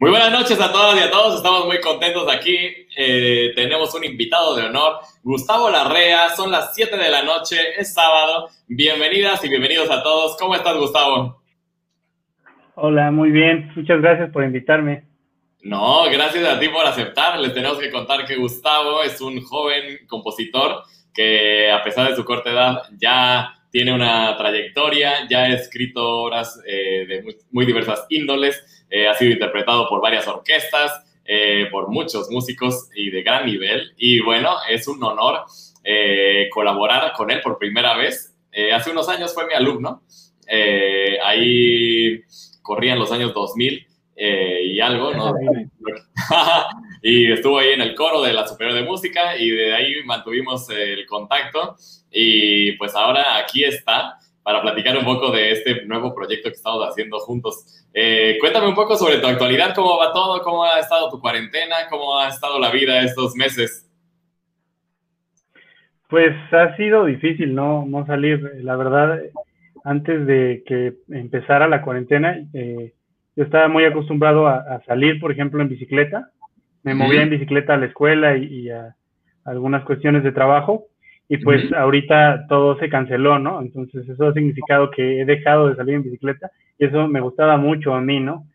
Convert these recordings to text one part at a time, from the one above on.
Muy buenas noches a todas y a todos, estamos muy contentos aquí. Eh, tenemos un invitado de honor, Gustavo Larrea, son las 7 de la noche, es sábado. Bienvenidas y bienvenidos a todos. ¿Cómo estás, Gustavo? Hola, muy bien, muchas gracias por invitarme. No, gracias a ti por aceptar. Les tenemos que contar que Gustavo es un joven compositor que a pesar de su corta edad ya tiene una trayectoria, ya ha escrito obras eh, de muy diversas índoles eh, ha sido interpretado por varias orquestas, eh, por muchos músicos y de gran nivel. Y bueno, es un honor colaborar con él por primera vez. hace unos años fue mi alumno. ahí corrían los años 2000 y algo, ¿no? y estuvo ahí en el coro de la Superior de Música y de ahí mantuvimos el contacto. Y pues ahora aquí está para platicar un poco de este nuevo proyecto que estamos haciendo juntos. Eh, cuéntame un poco sobre tu actualidad, cómo va todo, cómo ha estado tu cuarentena, cómo ha estado la vida estos meses. Pues ha sido difícil no, no salir. La verdad, antes de que empezara la cuarentena, eh, yo estaba muy acostumbrado a, salir, por ejemplo, en bicicleta. Me movía en bicicleta a la escuela y, a algunas cuestiones de trabajo y pues ahorita todo se canceló, ¿no? Entonces eso ha significado que he dejado de salir en bicicleta y eso me gustaba mucho a mí, ¿no?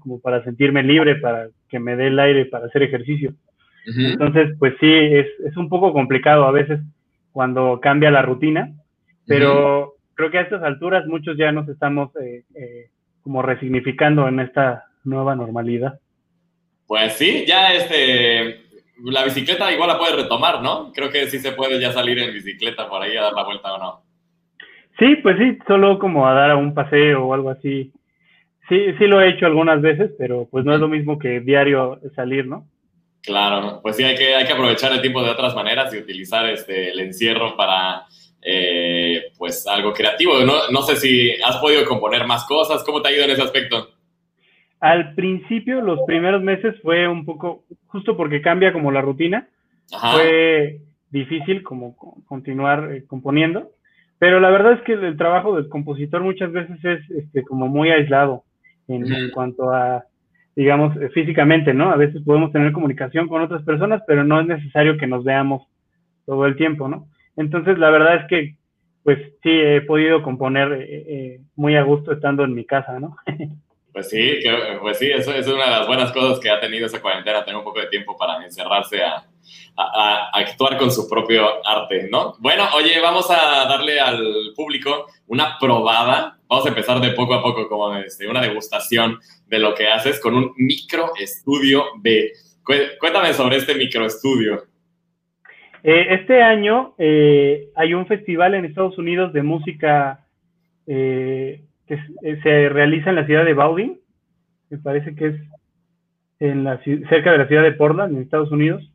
como para sentirme libre, para que me dé el aire para hacer ejercicio. Entonces, pues sí, es, es, un poco complicado a veces cuando cambia la rutina, pero creo que a estas alturas muchos ya nos estamos eh, eh, como resignificando en esta nueva normalidad. Pues sí, ya este, la bicicleta igual la puedes retomar, ¿no? Creo que sí se puede ya salir en bicicleta por ahí a dar la vuelta o no. Sí, pues sí, solo como a dar un paseo o algo así. Sí, sí lo he hecho algunas veces, pero pues no es lo mismo que diario salir, ¿no? Claro, pues sí, hay que, hay que aprovechar el tiempo de otras maneras y utilizar este, el encierro para, eh, pues, algo creativo. No, no sé si has podido componer más cosas, ¿cómo te ha ido en ese aspecto? Al principio, los primeros meses fue un poco, justo porque cambia como la rutina, fue difícil como continuar eh, componiendo, pero la verdad es que el trabajo del compositor muchas veces es este, como muy aislado en, cuanto a, digamos, eh, físicamente, ¿no? A veces podemos tener comunicación con otras personas, pero no es necesario que nos veamos todo el tiempo, ¿no? Entonces, la verdad es que, pues sí, he podido componer eh, muy a gusto estando en mi casa, ¿no? Pues sí, pues sí, eso, es una de las buenas cosas que ha tenido esa cuarentena, tener un poco de tiempo para encerrarse a, actuar con su propio arte, ¿no? Bueno, oye, vamos a darle al público una probada. Vamos a empezar de poco a poco, como este, una degustación de lo que haces con un microestudio B. Cuéntame sobre este microestudio. Eh, este año eh, hay un festival en Estados Unidos de música eh, que eh, se realiza en la ciudad de Bowling, me parece que es en la, cerca de la ciudad de Portland, en Estados Unidos,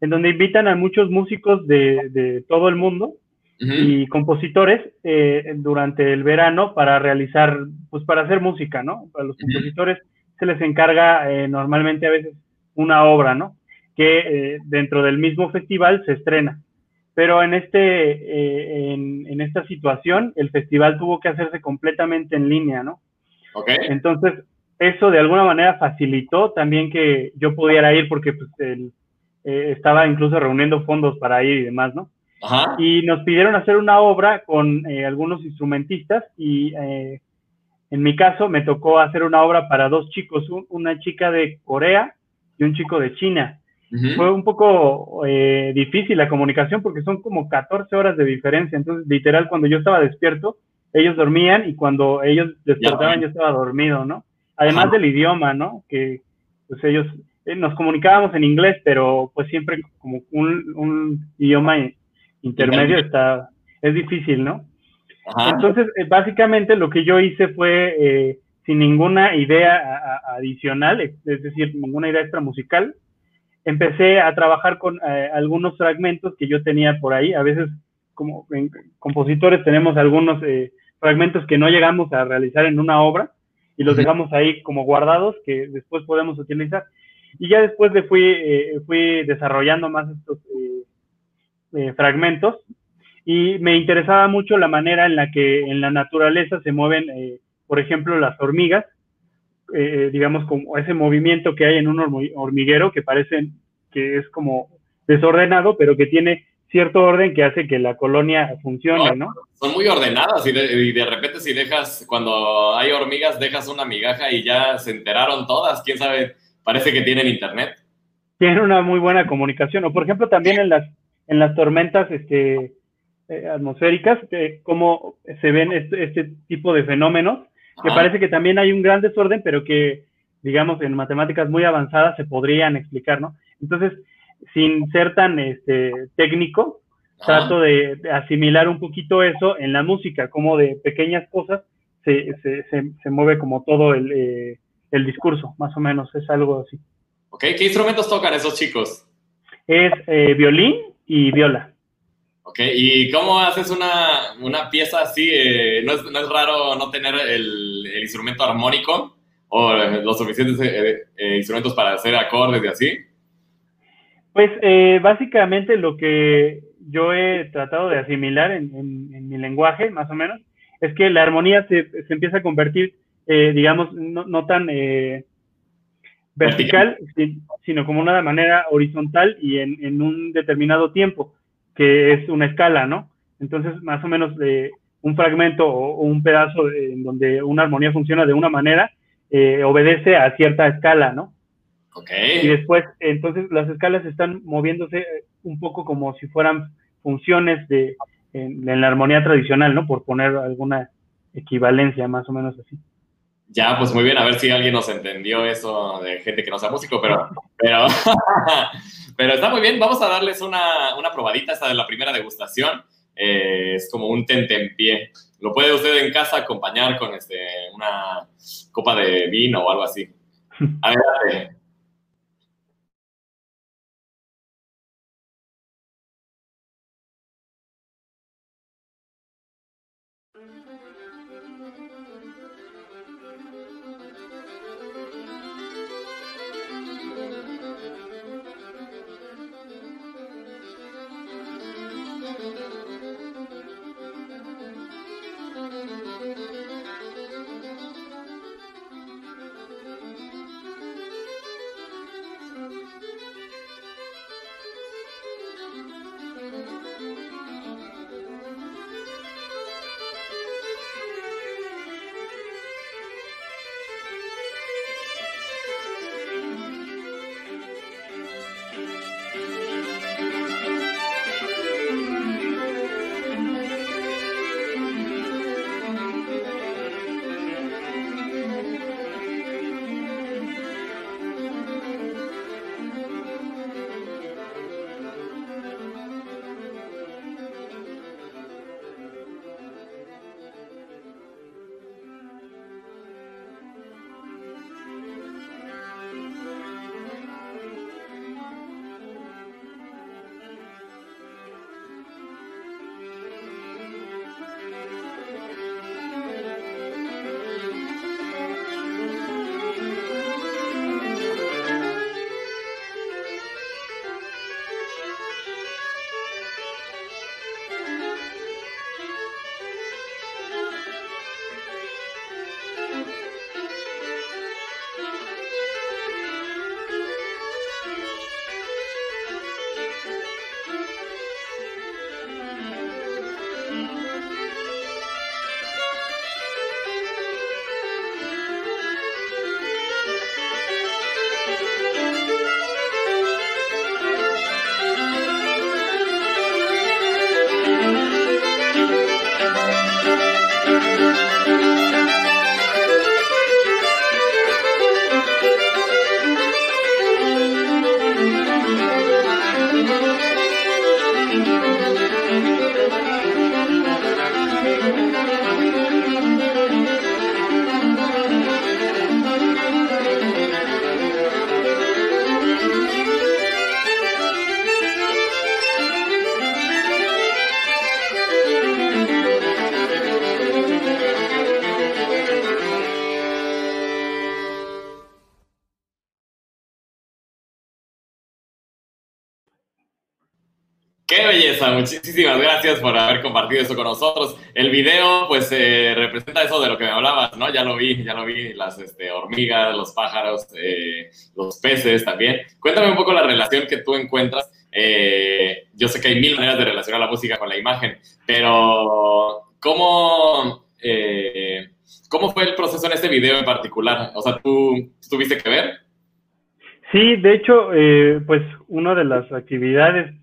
en donde invitan a muchos músicos de, todo el mundo y compositores eh, durante el verano para realizar, pues para hacer música, ¿no? Para los compositores se les encarga eh, normalmente a veces una obra, ¿no? Que dentro del mismo festival se estrena pero en, este, eh, en, esta situación el festival tuvo que hacerse completamente en línea, ¿no? Ok. Entonces, eso de alguna manera facilitó también que yo pudiera ir porque pues, eh, estaba incluso reuniendo fondos para ir y demás, ¿no? Ajá. Y nos pidieron hacer una obra con eh, algunos instrumentistas y en mi caso me tocó hacer una obra para dos chicos, una chica de Corea y un chico de China. Fue un poco eh, difícil la comunicación porque son como 14 horas de diferencia. Entonces, literal, cuando yo estaba despierto, ellos dormían y cuando ellos despertaban yo estaba dormido, ¿no? Además del idioma, ¿no? Que pues ellos eh, nos comunicábamos en inglés, pero pues siempre como un, idioma intermedio está, es difícil, ¿no? Entonces, eh, básicamente lo que yo hice fue sin ninguna idea adicional, es decir, ninguna idea extra musical, empecé a trabajar con eh, algunos fragmentos que yo tenía por ahí. A veces, como compositores, tenemos algunos eh, fragmentos que no llegamos a realizar en una obra y los dejamos ahí como guardados que después podemos utilizar. Y ya después le fui, eh, fui desarrollando más estos fragmentos y me interesaba mucho la manera en la que en la naturaleza se mueven, por ejemplo, las hormigas, digamos, como ese movimiento que hay en un hormiguero que parece que es como desordenado, pero que tiene cierto orden que hace que la colonia funcione, ¿no? Son muy ordenadas y de, repente si dejas, cuando hay hormigas, dejas una migaja y ya se enteraron todas, quién sabe, parece que tienen internet. Tienen una muy buena comunicación, o por ejemplo también en las, en las tormentas este, eh, atmosféricas, cómo se ven este, este, tipo de fenómenos, que parece que también hay un gran desorden, pero que, digamos, en matemáticas muy avanzadas se podrían explicar, ¿no? Entonces, sin ser tan este, técnico, trato de, asimilar un poquito eso en la música, como de pequeñas cosas se, se, se, mueve como todo el, eh, el, discurso, más o menos, es algo así. Ok, ¿qué instrumentos tocan esos chicos? Es eh, violín y viola. Ok, ¿y cómo haces una, una pieza así? Eh, ¿no, es, ¿no, es, raro no tener el, el instrumento armónico o los suficientes instrumentos para hacer acordes y así? Pues eh, básicamente lo que yo he tratado de asimilar en, mi lenguaje, más o menos, es que la armonía se, empieza a convertir, eh, digamos, no, tan eh, vertical, sino como una manera horizontal y en, un determinado tiempo, que es una escala, ¿no? Entonces, más o menos un fragmento o, un pedazo en donde una armonía funciona de una manera, obedece a cierta escala, ¿no? Y después, entonces las escalas están moviéndose eh, un poco como si fueran funciones de en, la armonía tradicional, ¿no? Por poner alguna equivalencia más o menos así. Ya, pues muy bien, a ver si alguien nos entendió eso de gente que no sea músico, pero, pero, pero está muy bien. Vamos a darles una, una probadita, esta de la primera degustación. Eh, es como un tentempié. Lo puede usted en casa acompañar con este, una copa de vino o algo así. Adelante. Muchísimas gracias por haber compartido eso con nosotros. El video, pues, eh, representa eso de lo que me hablabas, ¿no? Ya lo vi, ya lo vi, las este, hormigas, los pájaros, eh, los peces también. Cuéntame un poco la relación que tú encuentras. Eh, yo sé que hay mil maneras de relacionar la música con la imagen, pero ¿cómo, ¿cómo fue el proceso en este video en particular? O sea, ¿tú tuviste que ver? Sí, de hecho, pues, una de las actividades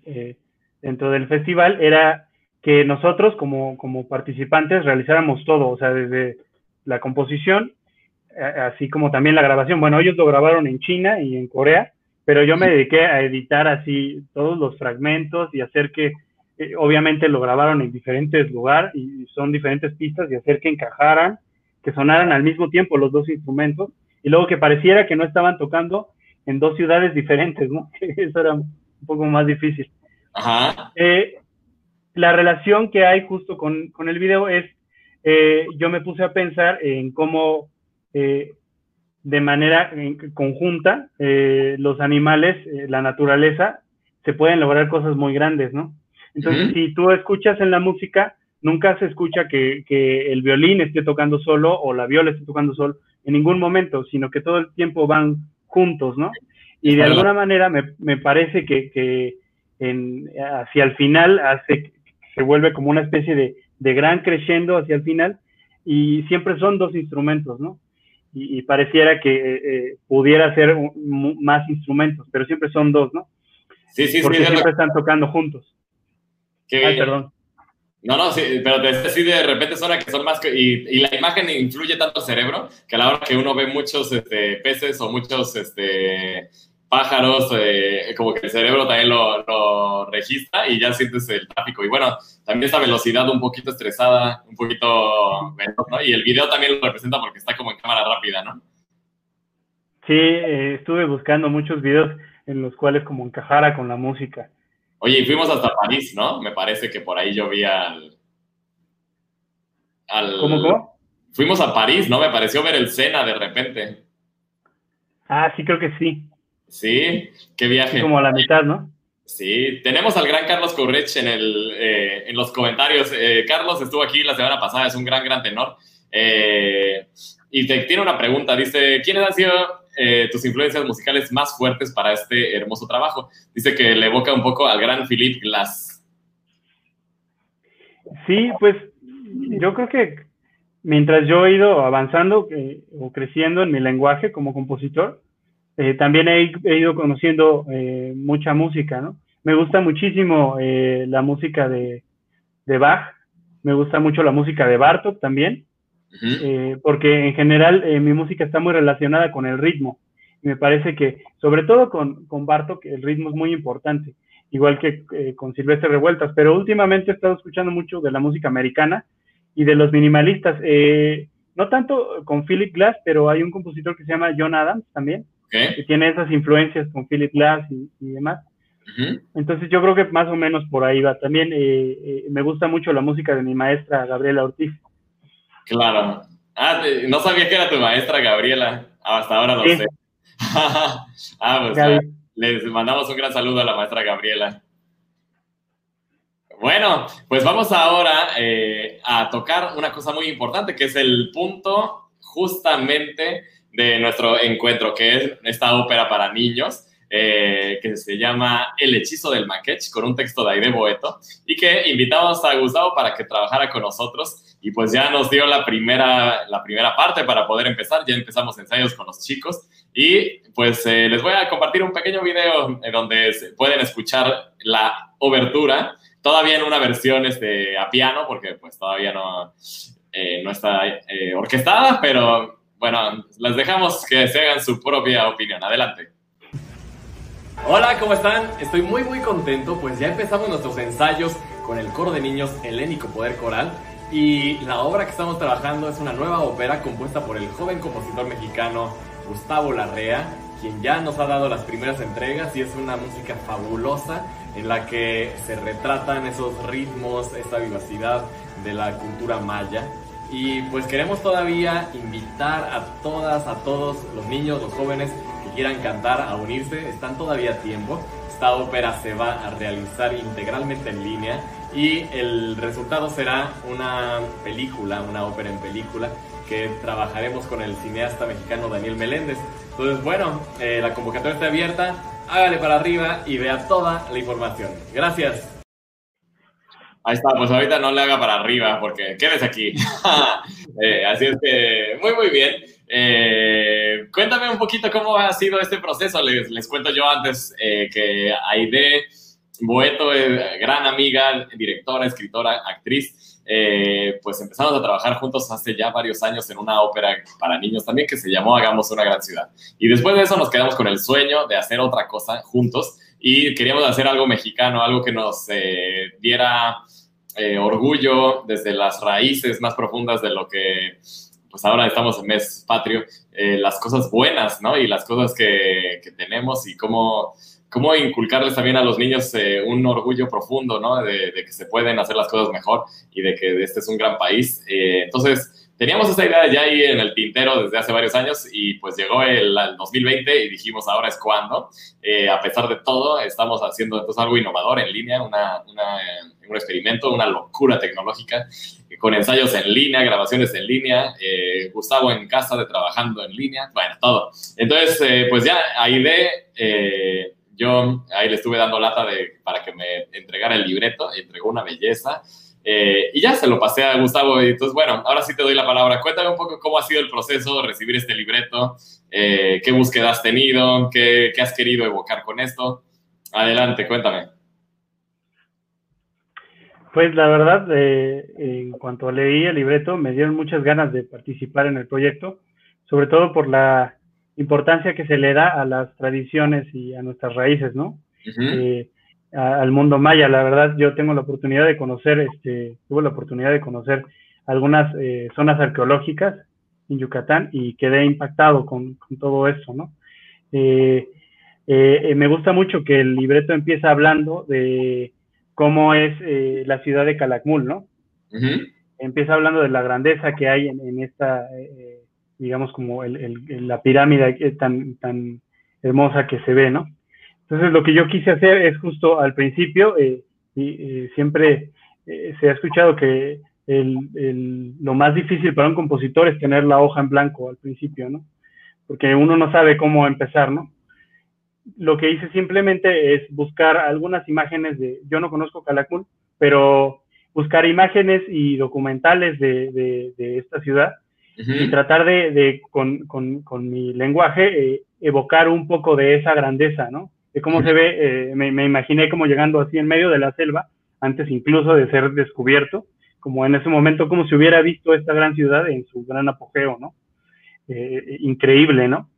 dentro del festival era que nosotros como, como participantes realizáramos todo, o sea, desde la composición, así como también la grabación. Bueno, ellos lo grabaron en China y en Corea, pero yo me dediqué a editar así todos los fragmentos y hacer que, eh, obviamente lo grabaron en diferentes lugares y son diferentes pistas y hacer que encajaran, que sonaran al mismo tiempo los dos instrumentos y luego que pareciera que no estaban tocando en dos ciudades diferentes, ¿no? Eso era un poco más difícil. Ajá. Eh, la relación que hay justo con, con el video es, eh, yo me puse a pensar en cómo eh, de manera conjunta los animales, la naturaleza, se pueden lograr cosas muy grandes, ¿no? Entonces, si tú escuchas en la música, nunca se escucha que, que, el violín esté tocando solo o la viola esté tocando solo en ningún momento, sino que todo el tiempo van juntos, ¿no? Y de alguna manera me, me parece que, que hacia el final hace, se vuelve como una especie de, gran creciendo hacia el final y siempre son dos instrumentos, ¿no? Y, pareciera que eh, eh, pudiera ser más instrumentos, pero siempre son dos, ¿no? Sí, sí, Porque siempre están tocando juntos. Ay, perdón. No, no, sí, pero sí de repente suena que son más... y, y, la imagen influye tanto al cerebro que a la hora que uno ve muchos este, peces o muchos este, pájaros, eh, como que el cerebro también lo, registra y ya sientes el tráfico. Y bueno, también esa velocidad un poquito estresada, un poquito ¿no? Y el video también lo representa porque está como en cámara rápida, ¿no? Sí, eh, estuve buscando muchos videos en los cuales como encajara con la música. Oye, y fuimos hasta París, ¿no? Me parece que por ahí yo vi al... al... ¿Cómo, cómo? Fuimos a París, ¿no? Me pareció ver el Sena de repente. Ah, sí, creo que sí. Sí, qué viaje. Como a la mitad, ¿no? Sí, tenemos al gran Carlos Correch en, el, eh, en los comentarios. Eh, Carlos estuvo aquí la semana pasada, es un gran, gran tenor. Eh, y te tiene una pregunta, dice, ¿quiénes han sido tus influencias musicales más fuertes para este hermoso trabajo? Dice que le evoca un poco al gran Philip Glass. Sí, pues yo creo que mientras yo he ido avanzando o creciendo en mi lenguaje como compositor, eh, también he, ido conociendo eh, mucha música, ¿no? Me gusta muchísimo eh, la música de, de, Bach, me gusta mucho la música de Bartok también, porque en general mi música está muy relacionada con el ritmo. Y me parece que, sobre todo con, con Bartok, el ritmo es muy importante, igual que con Silvestre Revueltas, pero últimamente he estado escuchando mucho de la música americana y de los minimalistas. no tanto con Philip Glass, pero hay un compositor que se llama John Adams también, que tiene esas influencias con Philip Glass y, demás. Entonces yo creo que más o menos por ahí va. También eh, eh, me gusta mucho la música de mi maestra Gabriela Ortiz. Claro. Ah, no sabía que era tu maestra Gabriela. hasta ahora lo sé. ah, pues les mandamos un gran saludo a la maestra Gabriela. Bueno, pues vamos ahora eh, a tocar una cosa muy importante, que es el punto justamente de nuestro encuentro, que es esta ópera para niños. Eh, que se llama El hechizo del maquech, con un texto de Aide Boeto, y que invitamos a Gustavo para que trabajara con nosotros, y pues ya nos dio la primera, la primera parte para poder empezar, ya empezamos ensayos con los chicos, y pues eh, les voy a compartir un pequeño video donde pueden escuchar la obertura, todavía en una versión este, a piano, porque pues todavía no, eh, no está orquestada, pero bueno, les dejamos que se hagan su propia opinión. Adelante. Hola, ¿cómo están? Estoy muy muy contento, pues ya empezamos nuestros ensayos con el coro de niños Helénico Poder Coral y la obra que estamos trabajando es una nueva ópera compuesta por el joven compositor mexicano Gustavo Larrea, quien ya nos ha dado las primeras entregas y es una música fabulosa en la que se retratan esos ritmos, esa vivacidad de la cultura maya y pues queremos todavía invitar a todas, a todos los niños, los jóvenes que quieran cantar a unirse, están todavía a tiempo. Esta ópera se va a realizar integralmente en línea y el resultado será una película, una ópera en película que trabajaremos con el cineasta mexicano Daniel Meléndez. Entonces, bueno, eh, la convocatoria está abierta, hágale para arriba y vea toda la información. Gracias. Ahí está, pues ahorita no le haga para arriba porque quédese aquí. Eh, así es que, muy, muy bien. Eh, cuéntame un poquito cómo ha sido este proceso. Les, les cuento yo antes que Aide Boeto es gran amiga, directora, escritora, actriz. Eh, pues empezamos a trabajar juntos hace ya varios años en una ópera para niños también que se llamó Hagamos una gran ciudad. Y después de eso nos quedamos con el sueño de hacer otra cosa juntos y queríamos hacer algo mexicano, algo que nos eh, diera eh, orgullo desde las raíces más profundas de lo que pues ahora estamos en mes patrio, las cosas buenas, ¿no? Y las cosas que, que tenemos y cómo cómo inculcarles también a los niños eh, un orgullo profundo, ¿no? De, que se pueden hacer las cosas mejor y de que este es un gran país. Eh, entonces, teníamos esa idea ya ahí en el tintero desde hace varios años y pues llegó el, 2020 y dijimos, ahora es cuando. Eh, a pesar de todo, estamos haciendo entonces algo innovador en línea, una, un experimento, una locura tecnológica con ensayos en línea, grabaciones en línea, Gustavo en casa de trabajando en línea, bueno, todo. Entonces, pues ya, ahí de yo ahí le estuve dando lata de, para que me entregara el libreto, entregó una belleza. Eh, y ya se lo pasé a Gustavo. Y entonces, bueno, ahora sí te doy la palabra. Cuéntame un poco cómo ha sido el proceso de recibir este libreto, eh, qué búsqueda has tenido, qué, qué, has querido evocar con esto. Adelante, cuéntame. Pues la verdad, eh, en cuanto leí el libreto, me dieron muchas ganas de participar en el proyecto, sobre todo por la importancia que se le da a las tradiciones y a nuestras raíces, ¿no? Eh, al mundo maya. La verdad, yo tengo la oportunidad de conocer, este, tuve la oportunidad de conocer algunas eh, zonas arqueológicas en Yucatán y quedé impactado con, todo eso, ¿no? Eh, me gusta mucho que el libreto empieza hablando de cómo es la ciudad de Calakmul, ¿no? Empieza hablando de la grandeza que hay en, en esta digamos, como el, la pirámide tan, tan hermosa que se ve, ¿no? Entonces, lo que yo quise hacer es justo al principio, eh, y, eh, siempre eh, se ha escuchado que el, lo más difícil para un compositor es tener la hoja en blanco al principio, ¿no? Porque uno no sabe cómo empezar, ¿no? Lo que hice simplemente es buscar algunas imágenes de, yo no conozco Calakmul, pero buscar imágenes y documentales de, de esta ciudad y tratar de, con, con, con, mi lenguaje, eh, evocar un poco de esa grandeza, ¿no? De cómo se ve, eh, me, imaginé como llegando así en medio de la selva, antes incluso de ser descubierto, como en ese momento, como si hubiera visto esta gran ciudad en su gran apogeo, ¿no? Eh, increíble, ¿no?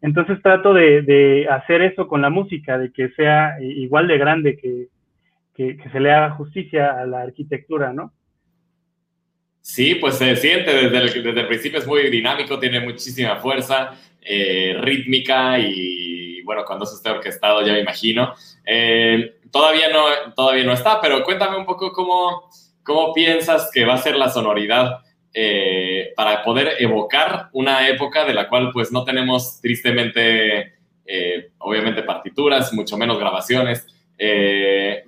Entonces trato de, de, hacer eso con la música, de que sea igual de grande, que, que, se le haga justicia a la arquitectura, ¿no? Sí, pues se siente desde el, desde principio, es muy dinámico, tiene muchísima fuerza, eh, rítmica y bueno, cuando eso esté orquestado ya me imagino. Eh, todavía, no, todavía no está, pero cuéntame un poco cómo, cómo piensas que va a ser la sonoridad eh, para poder evocar una época de la cual pues no tenemos tristemente, obviamente, partituras, mucho menos grabaciones.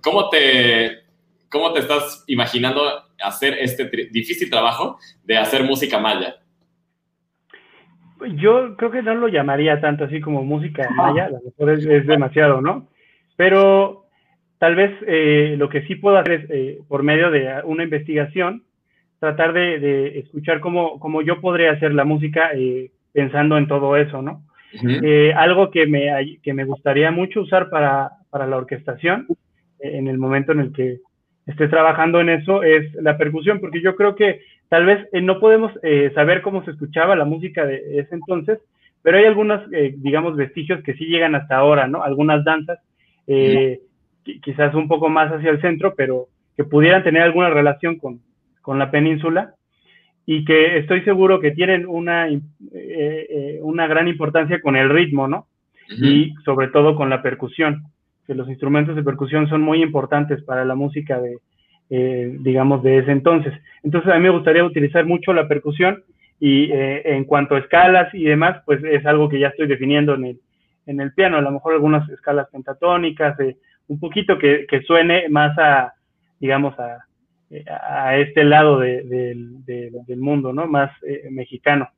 ¿cómo, te, ¿Cómo te estás imaginando hacer este difícil trabajo de hacer música maya? Yo creo que no lo llamaría tanto así como música maya, a lo mejor es, demasiado, ¿no? Pero tal vez eh, lo que sí puedo hacer es, eh, por medio de una investigación, tratar de, escuchar cómo, cómo, yo podría hacer la música eh, pensando en todo eso, ¿no? algo que me, que me gustaría mucho usar para, para la orquestación, en el momento en el que esté trabajando en eso es la percusión, porque yo creo que tal vez eh, no podemos eh, saber cómo se escuchaba la música de ese entonces, pero hay algunos, eh, digamos, vestigios que sí llegan hasta ahora, ¿no? Algunas danzas, quizás un poco más hacia el centro, pero que pudieran tener alguna relación con, con la península y que estoy seguro que tienen una, una gran importancia con el ritmo, ¿no? Y sobre todo con la percusión que los instrumentos de percusión son muy importantes para la música de, eh, digamos, de ese entonces. Entonces a mí me gustaría utilizar mucho la percusión y eh, en cuanto a escalas y demás, pues es algo que ya estoy definiendo en el, en el piano, a lo mejor algunas escalas pentatónicas, eh, un poquito que, suene más a, digamos, a, a este lado del mundo, ¿no? Más eh, mexicano.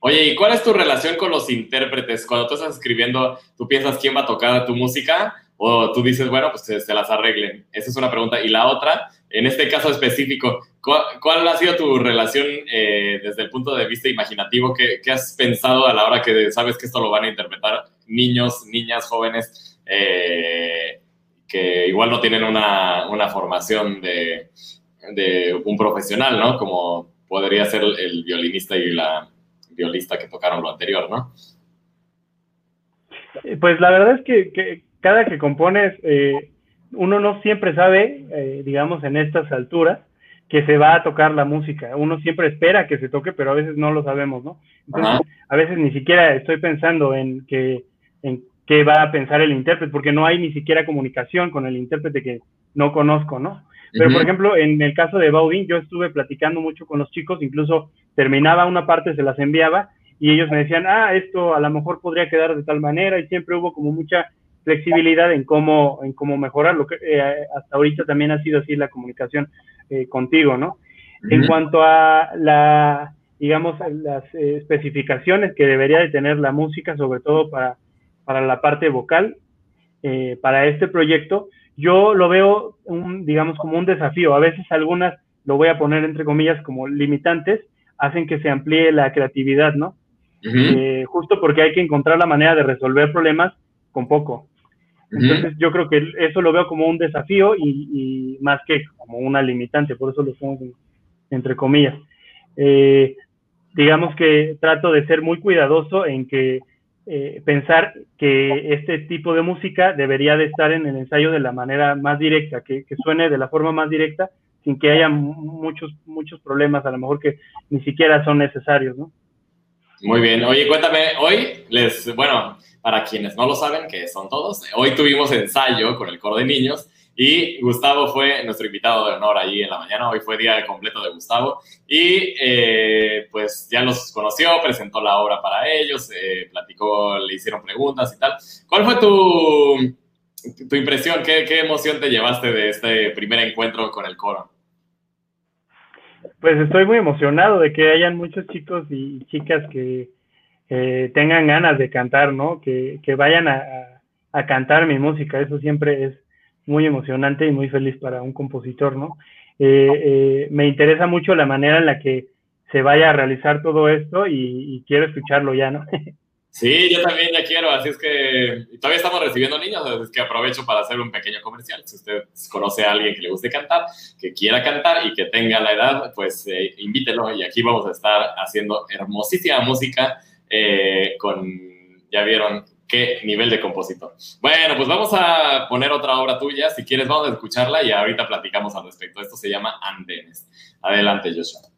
Oye, ¿y cuál es tu relación con los intérpretes? Cuando tú estás escribiendo, ¿tú piensas quién va a tocar tu música? ¿O tú dices, bueno, pues se, las arreglen? Esa es una pregunta. Y la otra, en este caso específico, ¿cuál, ha sido tu relación eh, desde el punto de vista imaginativo? ¿Qué, ¿Qué, has pensado a la hora que sabes que esto lo van a interpretar niños, niñas, jóvenes, eh, que igual no tienen una, una formación de, de, un profesional, ¿no? Como podría ser el violinista y la violista que tocaron lo anterior, ¿no? Pues la verdad es que, cada que compones, eh, uno no siempre sabe, eh, digamos, en estas alturas, que se va a tocar la música. Uno siempre espera que se toque, pero a veces no lo sabemos, ¿no? Entonces, a veces ni siquiera estoy pensando en que en qué va a pensar el intérprete, porque no hay ni siquiera comunicación con el intérprete que no conozco, ¿no? Pero, por ejemplo, en el caso de Baudin, yo estuve platicando mucho con los chicos, incluso terminaba una parte, se las enviaba, y ellos me decían, ah, esto a lo mejor podría quedar de tal manera, y siempre hubo como mucha flexibilidad en cómo, en cómo mejorarlo. que eh, hasta ahorita también ha sido así la comunicación eh, contigo, ¿no? En cuanto a la, digamos, las eh, especificaciones que debería de tener la música, sobre todo para, para la parte vocal, para este proyecto, yo lo veo, un, digamos, como un desafío. A veces algunas, lo voy a poner entre comillas, como limitantes, hacen que se amplíe la creatividad, ¿no? Eh, justo porque hay que encontrar la manera de resolver problemas con poco. Entonces yo creo que eso lo veo como un desafío y, más que como una limitante, por eso lo pongo entre comillas. Eh, digamos que trato de ser muy cuidadoso en que eh, pensar que este tipo de música debería de estar en el ensayo de la manera más directa, que, suene de la forma más directa, sin que haya muchos, muchos problemas, a lo mejor que ni siquiera son necesarios, ¿no? Muy bien. Oye, cuéntame, hoy les, bueno, para quienes no lo saben, que son todos, hoy tuvimos ensayo con el coro de niños y Gustavo fue nuestro invitado de honor ahí en la mañana. Hoy fue día completo de Gustavo. Y eh, pues ya los conoció, presentó la obra para ellos, eh, platicó, le hicieron preguntas y tal. ¿Cuál fue tu, tu impresión? ¿Qué, ¿Qué, emoción te llevaste de este primer encuentro con el coro? Pues estoy muy emocionado de que hayan muchos chicos y chicas que tengan ganas de cantar, ¿no? Que, que vayan a, a cantar mi música. Eso siempre es muy emocionante y muy feliz para un compositor, ¿no? Eh, eh, me interesa mucho la manera en la que se vaya a realizar todo esto y, quiero escucharlo ya, ¿no? Sí, yo también ya quiero, así es que todavía estamos recibiendo niños, así es que aprovecho para hacer un pequeño comercial. Si usted conoce a alguien que le guste cantar, que quiera cantar y que tenga la edad, pues eh, invítelo y aquí vamos a estar haciendo hermosísima música con, ya vieron, qué nivel de compositor. Bueno, pues vamos a poner otra obra tuya. Si quieres, vamos a escucharla y ahorita platicamos al respecto. Esto se llama Andenes. Adelante, Joshua.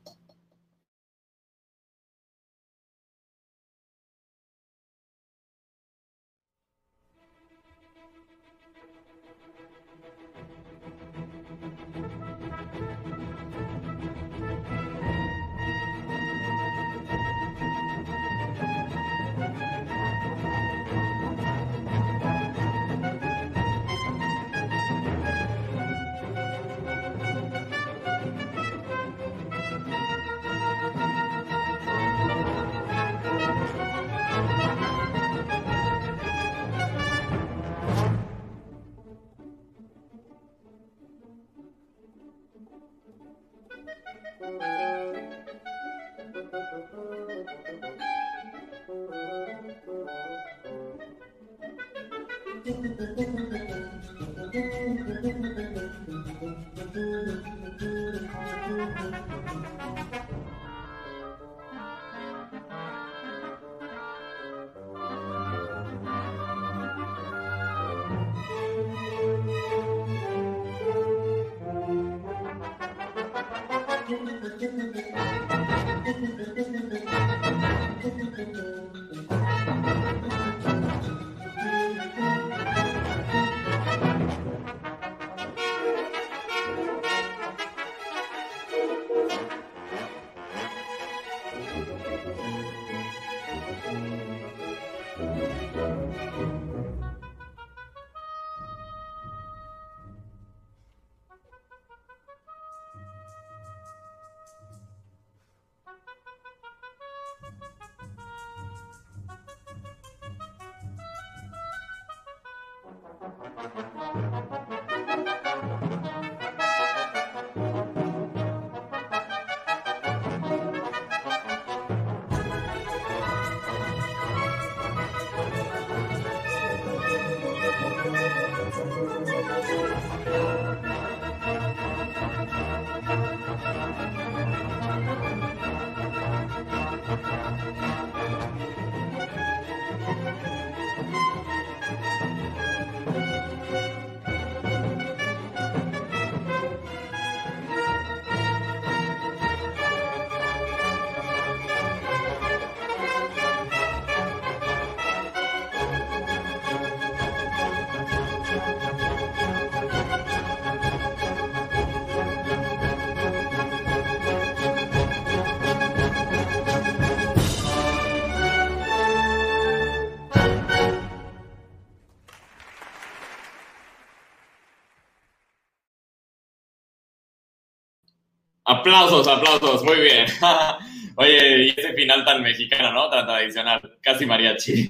Aplausos, aplausos, muy bien. Oye, y ese final tan mexicano, ¿no? Tan tradicional, casi mariachi.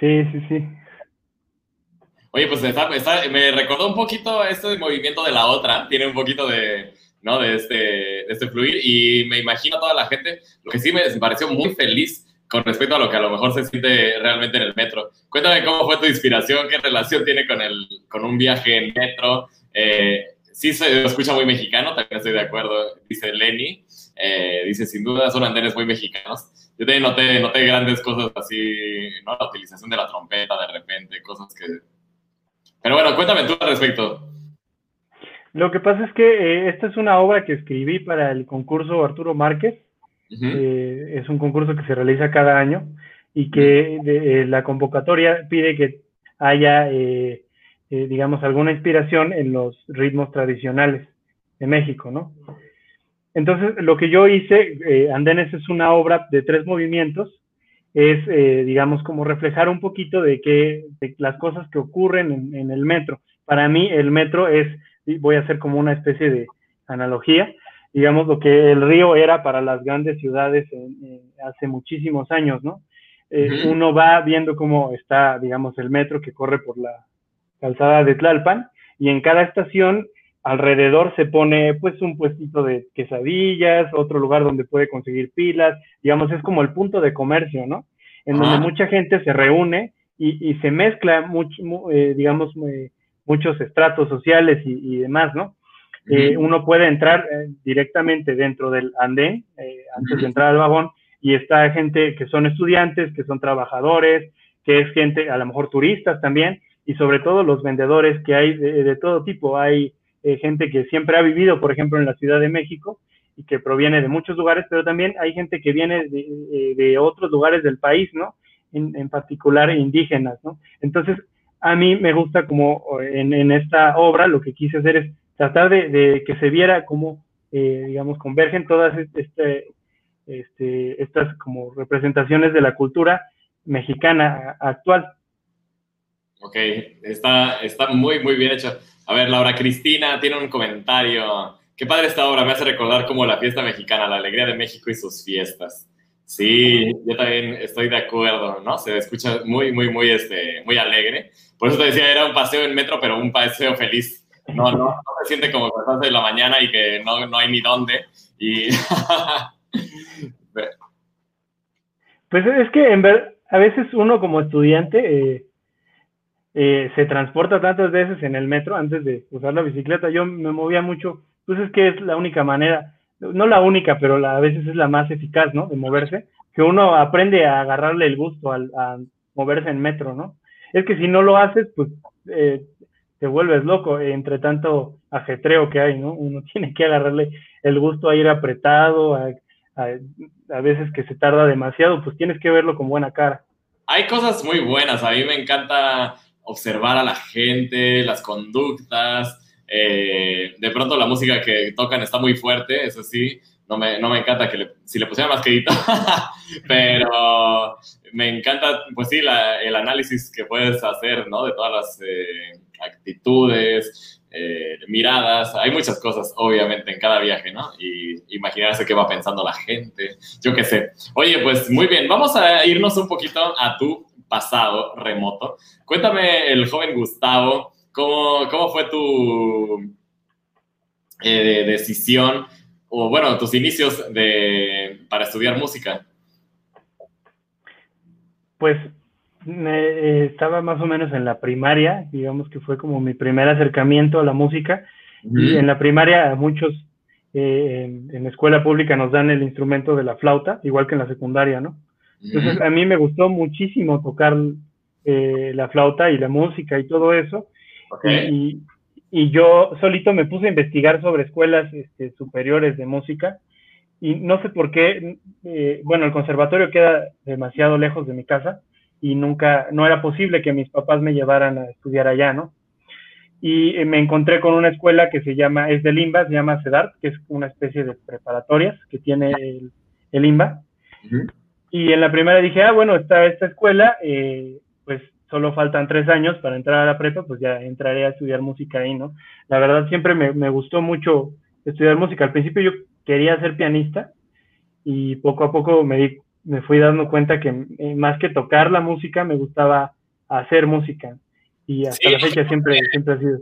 Sí, sí, sí. Oye, pues me recordó un poquito este movimiento de la otra, tiene un poquito de, ¿no? De este, de este fluir y me imagino a toda la gente, lo que sí me pareció muy feliz con respecto a lo que a lo mejor se siente realmente en el metro. Cuéntame cómo fue tu inspiración, qué relación tiene con, el, con un viaje en metro. Eh, sí se escucha muy mexicano, también estoy de acuerdo, dice Lenny. Eh, dice, sin duda son andenes muy mexicanos. Yo también noté, noté grandes cosas así, ¿no? La utilización de la trompeta de repente, cosas que pero bueno, cuéntame tú al respecto. Lo que pasa es que eh, esta es una obra que escribí para el concurso Arturo Márquez. Eh, es un concurso que se realiza cada año y que la convocatoria pide que haya, digamos, alguna inspiración en los ritmos tradicionales de México, ¿no? Entonces, lo que yo hice, Andenes es una obra de tres movimientos es, eh, digamos, como reflejar un poquito de, que, las cosas que ocurren en, el metro. Para mí, el metro es, voy a hacer como una especie de analogía, digamos, lo que el río era para las grandes ciudades hace muchísimos años, ¿no? Eh, uno va viendo cómo está, digamos, el metro que corre por la calzada de Tlalpan y en cada estación alrededor se pone pues un puestito de quesadillas, otro lugar donde puede conseguir pilas, digamos, es como el punto de comercio, ¿no? En donde mucha gente se reúne y, se mezcla, mucho, eh, digamos, muchos estratos sociales y, demás, ¿no? Eh, uno puede entrar eh, directamente dentro del andén antes de entrar al vagón y está gente que son estudiantes, que son trabajadores, que es gente, a lo mejor turistas también, y sobre todo los vendedores que hay de todo tipo. Hay eh, gente que siempre ha vivido, por ejemplo, en la Ciudad de México y que proviene de muchos lugares, pero también hay gente que viene de, eh, otros lugares del país, ¿no? En, particular indígenas, ¿no? Entonces, a mí me gusta como en, esta obra lo que quise hacer es tratar de, que se viera cómo, eh, digamos, convergen todas este, este, estas como representaciones de la cultura mexicana actual. Ok, está, está muy, muy bien hecho. A ver, Laura Cristina tiene un comentario. Qué padre esta obra, me hace recordar como la fiesta mexicana, la alegría de México y sus fiestas. Sí, yo también estoy de acuerdo, ¿no? Se escucha muy, muy, muy, este, muy alegre. Por eso te decía, era un paseo en metro, pero un paseo feliz. No, no, no se siente como las de la mañana y que no, no hay ni dónde. Y... pues es que en ver, a veces uno como estudiante eh, eh, se transporta tantas veces en el metro antes de usar la bicicleta. Yo me movía mucho, pues es que es la única manera, no la única, pero a veces es la más eficaz, ¿no? De moverse, que uno aprende a agarrarle el gusto al, a moverse en metro, ¿no? Es que si no lo haces, pues eh, te vuelves loco entre tanto ajetreo que hay, ¿no? Uno tiene que agarrarle el gusto a ir apretado, a, a veces que se tarda demasiado, pues tienes que verlo con buena cara. Hay cosas muy buenas, a mí me encanta observar a la gente, las conductas. Eh, de pronto la música que tocan está muy fuerte, eso sí, no me, no me encanta que si le pusiera más quedito, pero me encanta, pues sí, el análisis que puedes hacer, ¿no? De todas las eh, actitudes, eh, miradas, hay muchas cosas, obviamente, en cada viaje, ¿no? Y imaginarse qué va pensando la gente, yo qué sé. Oye, pues muy bien, vamos a irnos un poquito a tu pasado remoto. Cuéntame, el joven Gustavo, ¿cómo, cómo fue tu eh, decisión o, bueno, tus inicios de, para estudiar música? Pues me, estaba más o menos en la primaria, digamos que fue como mi primer acercamiento a la música. Y en la primaria muchos eh, en, en, la escuela pública nos dan el instrumento de la flauta, igual que en la secundaria, ¿no? Entonces, a mí me gustó muchísimo tocar eh, la flauta y la música y todo eso. Y, y, yo solito me puse a investigar sobre escuelas este, superiores de música y no sé por qué, eh, bueno, el conservatorio queda demasiado lejos de mi casa y nunca, no era posible que mis papás me llevaran a estudiar allá, ¿no? Y eh, me encontré con una escuela que se llama, es de Limba, se llama CEDART, que es una especie de preparatorias que tiene el, el Limba. Y en la primera dije, ah, bueno, está esta escuela, eh, pues solo faltan tres años para entrar a la prepa, pues ya entraré a estudiar música ahí, ¿no? La verdad siempre me, me gustó mucho estudiar música. Al principio yo quería ser pianista y poco a poco me, di, me fui dando cuenta que eh, más que tocar la música, me gustaba hacer música. Y hasta la fecha siempre, siempre ha sido.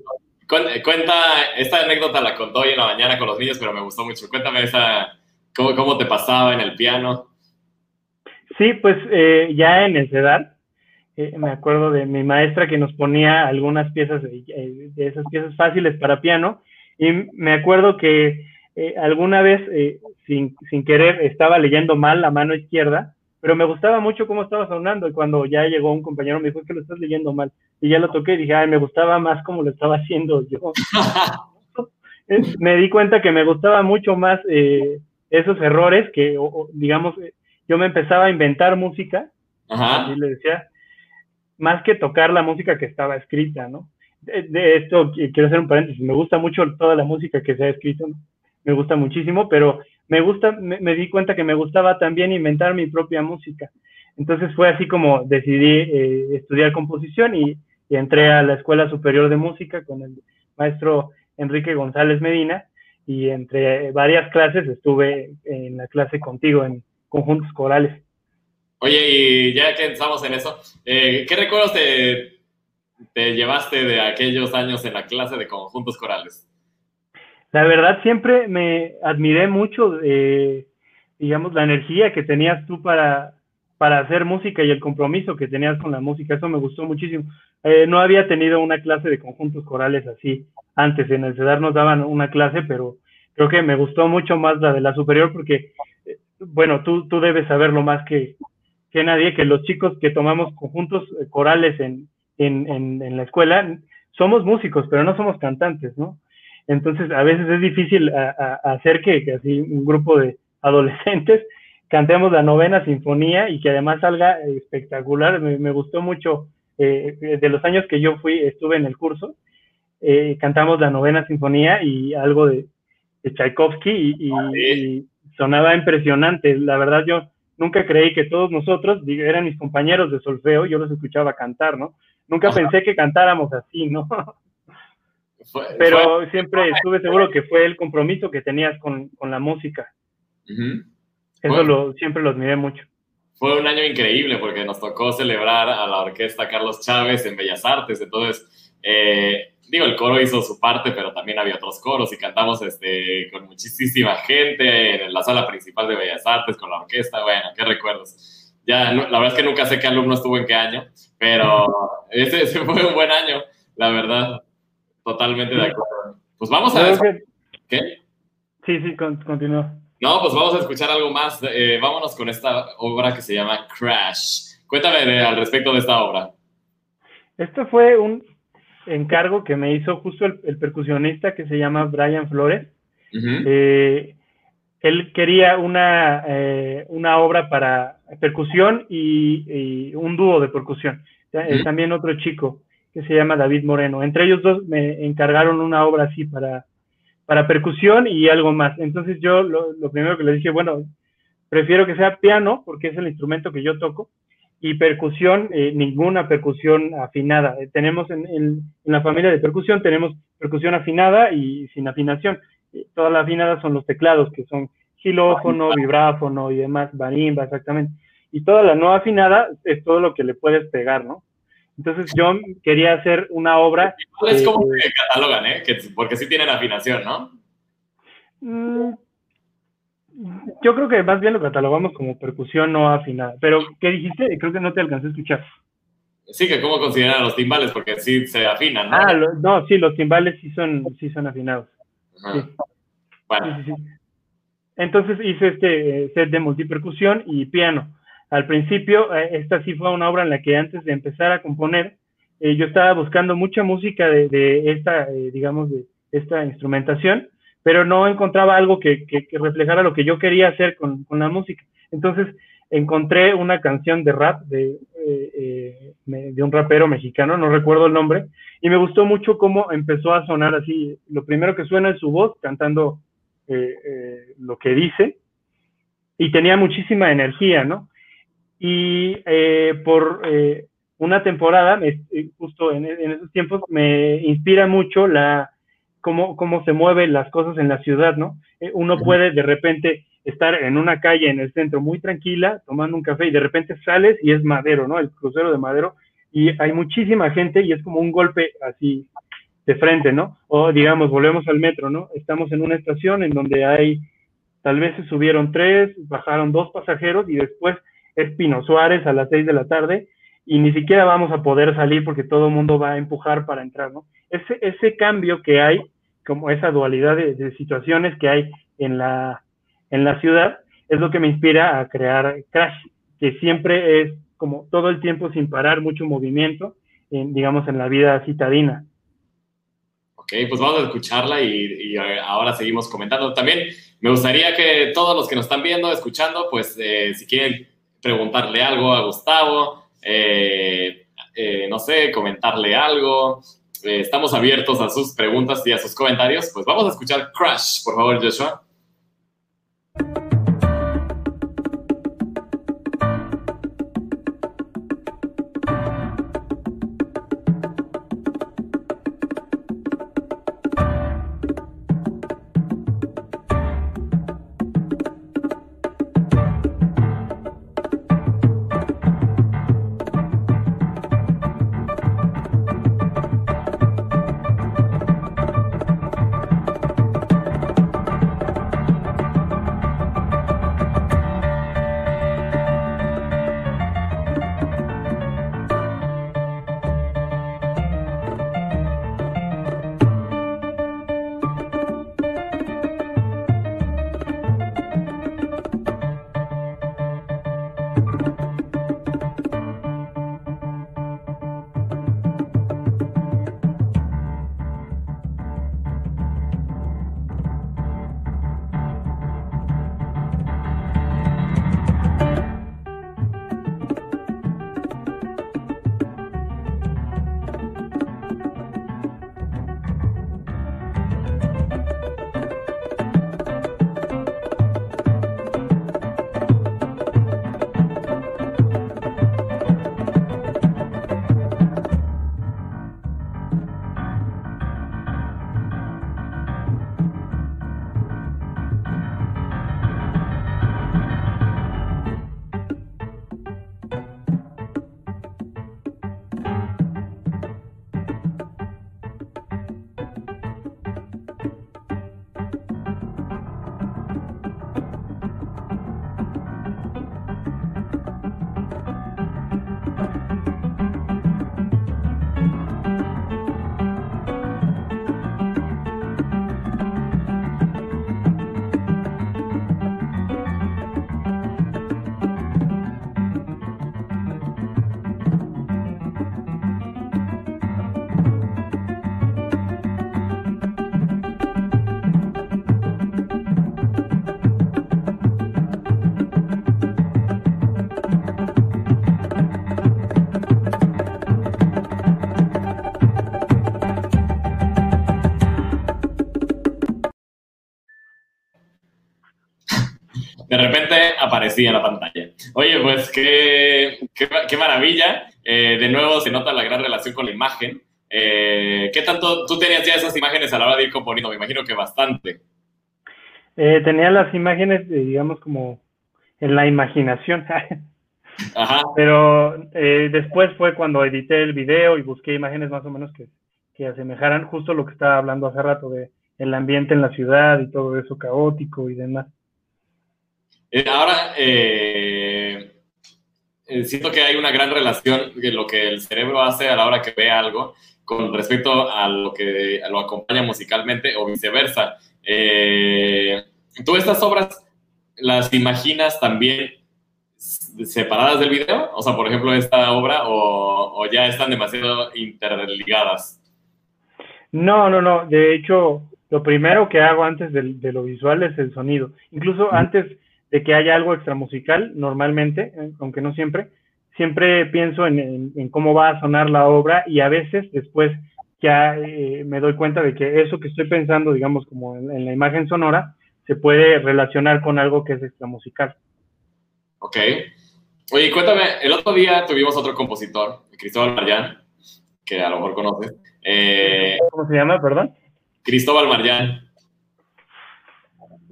Cuenta, esta anécdota la contó hoy en la mañana con los niños, pero me gustó mucho. Cuéntame esa, cómo, cómo te pasaba en el piano. Sí, pues eh, ya en el CEDAR, eh, me acuerdo de mi maestra que nos ponía algunas piezas, de esas piezas fáciles para piano, y me acuerdo que eh, alguna vez, eh, sin, sin, querer, estaba leyendo mal la mano izquierda, pero me gustaba mucho cómo estaba sonando y cuando ya llegó un compañero me dijo que lo estás leyendo mal y ya lo toqué y dije, ay, me gustaba más como lo estaba haciendo yo. me di cuenta que me gustaba mucho más eh, esos errores que, digamos, yo me empezaba a inventar música, y le decía, más que tocar la música que estaba escrita, ¿no? De, esto quiero hacer un paréntesis, me gusta mucho toda la música que se ha escrito, ¿no? me gusta muchísimo, pero me gusta, me, di cuenta que me gustaba también inventar mi propia música. Entonces fue así como decidí eh, estudiar composición y, entré a la Escuela Superior de Música con el maestro Enrique González Medina y entre varias clases estuve en la clase contigo en conjuntos corales. Oye, y ya que estamos en eso, eh, ¿qué recuerdos te, te llevaste de aquellos años en la clase de conjuntos corales? La verdad siempre me admiré mucho, eh, digamos, la energía que tenías tú para, para hacer música y el compromiso que tenías con la música. Eso me gustó muchísimo. Eh, no había tenido una clase de conjuntos corales así antes. En el CEDAR nos daban una clase, pero creo que me gustó mucho más la de la superior porque, bueno, tú, tú debes saberlo más que, que nadie, que los chicos que tomamos conjuntos corales en, en, en, en la escuela somos músicos, pero no somos cantantes, ¿no? Entonces, a veces es difícil hacer que, así un grupo de adolescentes cantemos la novena sinfonía y que además salga espectacular. Me, gustó mucho, eh, de los años que yo fui, estuve en el curso, eh, cantamos la novena sinfonía y algo de, Tchaikovsky y, y, sonaba impresionante. La verdad, yo nunca creí que todos nosotros, eran mis compañeros de solfeo, yo los escuchaba cantar, ¿no? Nunca pensé que cantáramos así, ¿no? Pero siempre estuve seguro que fue el compromiso que tenías con, la música. Eso lo, siempre lo admiré mucho. Fue un año increíble porque nos tocó celebrar a la orquesta Carlos Chávez en Bellas Artes. Entonces, eh, digo, el coro hizo su parte, pero también había otros coros y cantamos este, con muchísima gente en la sala principal de Bellas Artes con la orquesta. Bueno, qué recuerdos. Ya, la verdad es que nunca sé qué alumno estuvo en qué año, pero ese fue un buen año, la verdad. Totalmente de acuerdo. Pues vamos a ver. ¿Qué? Sí, sí, continúa. No, pues vamos a escuchar algo más. Eh, vámonos con esta obra que se llama Crash. Cuéntame al respecto de esta obra. Esto fue un encargo que me hizo justo el, percusionista que se llama Brian Flores. Eh, él quería una, eh, una obra para percusión y, un dúo de percusión. También otro chico que se llama David Moreno. Entre ellos dos me encargaron una obra así para, para percusión y algo más. Entonces yo lo, primero que le dije, bueno, prefiero que sea piano porque es el instrumento que yo toco y percusión, eh, ninguna percusión afinada. Eh, tenemos en, en, la familia de percusión, tenemos percusión afinada y sin afinación. Eh, todas las afinadas son los teclados, que son xilófono, vibráfono y demás, barimba, exactamente. Y toda la no afinada es todo lo que le puedes pegar, ¿no? Entonces yo quería hacer una obra. Es como que catalogan, ¿eh? porque sí tienen afinación, ¿no? Mm, yo creo que más bien lo catalogamos como percusión no afinada. Pero, ¿qué dijiste? Creo que no te alcancé a escuchar. Sí, que cómo consideran los timbales, porque sí se afinan, ¿no? Ah, no, sí, los timbales sí son, sí son afinados. Bueno. Entonces hice este eh, set de multipercusión y piano. Al principio, eh, esta sí fue una obra en la que antes de empezar a componer, eh, yo estaba buscando mucha música de, esta, eh, digamos, de esta instrumentación, pero no encontraba algo que, reflejara lo que yo quería hacer con, la música. Entonces, encontré una canción de rap de, de un rapero mexicano, no recuerdo el nombre, y me gustó mucho cómo empezó a sonar así. Lo primero que suena es su voz cantando lo que dice, y tenía muchísima energía, ¿no? y eh, por, eh, una temporada, justo en, esos tiempos, me inspira mucho la cómo, cómo se mueven las cosas en la ciudad, ¿no? uno puede de repente estar en una calle en el centro muy tranquila, tomando un café y de repente sales y es Madero, ¿no? El crucero de Madero y hay muchísima gente y es como un golpe así de frente, ¿no? O digamos, volvemos al metro, ¿no? Estamos en una estación en donde hay, tal vez se subieron tres, bajaron dos pasajeros y después es Pino Suárez a las seis de la tarde y ni siquiera vamos a poder salir porque todo el mundo va a empujar para entrar, ¿no? Ese, ese cambio que hay, como esa dualidad de situaciones que hay en la en la ciudad, es lo que me inspira a crear Crash, que siempre es como todo el tiempo sin parar, mucho movimiento, en, digamos, en la vida citadina. Ok, pues vamos a escucharla y, ahora seguimos comentando. También me gustaría que todos los que nos están viendo, escuchando, pues eh, si quieren preguntarle algo a Gustavo, eh, eh, no sé, comentarle algo, estamos abiertos a sus preguntas y a sus comentarios. Pues vamos a escuchar Crash, por favor, Joshua. Aparecía en la pantalla. Oye, pues qué, qué, maravilla. Eh, de nuevo se nota la gran relación con la imagen. Eh, ¿Qué tanto tú tenías ya esas imágenes a la hora de ir componiendo? Me imagino que bastante. Eh, tenía las imágenes, digamos, como en la imaginación. Ajá. Pero después fue cuando edité el video y busqué imágenes más o menos que, que asemejaran justo lo que estaba hablando hace rato de el ambiente en la ciudad y todo eso caótico y demás. Eh, ahora, eh, eh, siento que hay una gran relación de lo que el cerebro hace a la hora que ve algo con respecto a lo que lo acompaña musicalmente o viceversa. ¿Tú estas obras las imaginas también separadas del video? O sea, por ejemplo, esta obra o, ya están demasiado interligadas? No, no, no. De hecho, lo primero que hago antes de, de lo visual es el sonido. Incluso antes de que haya algo extramusical, normalmente, eh, aunque no siempre, siempre pienso en, cómo va a sonar la obra y a veces después ya eh, me doy cuenta de que eso que estoy pensando, digamos, como en, la imagen sonora, se puede relacionar con algo que es extramusical. Ok. Oye, cuéntame, el otro día tuvimos otro compositor, Cristóbal Marján, que a lo mejor conoces. Eh, ¿Cómo se llama, perdón? Cristóbal Marján.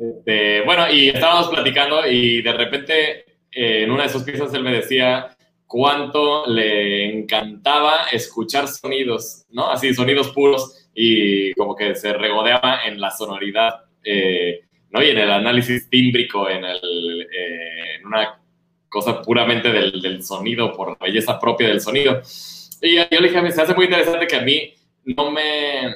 Este, bueno, y estábamos platicando y de repente eh, en una de sus piezas él me decía cuánto le encantaba escuchar sonidos, ¿no? Así, sonidos puros y como que se regodeaba en la sonoridad, eh, ¿no? Y en el análisis tímbrico, en, el, en una cosa puramente del, del, sonido, por la belleza propia del sonido. Y yo le dije, se hace muy interesante que a mí no me...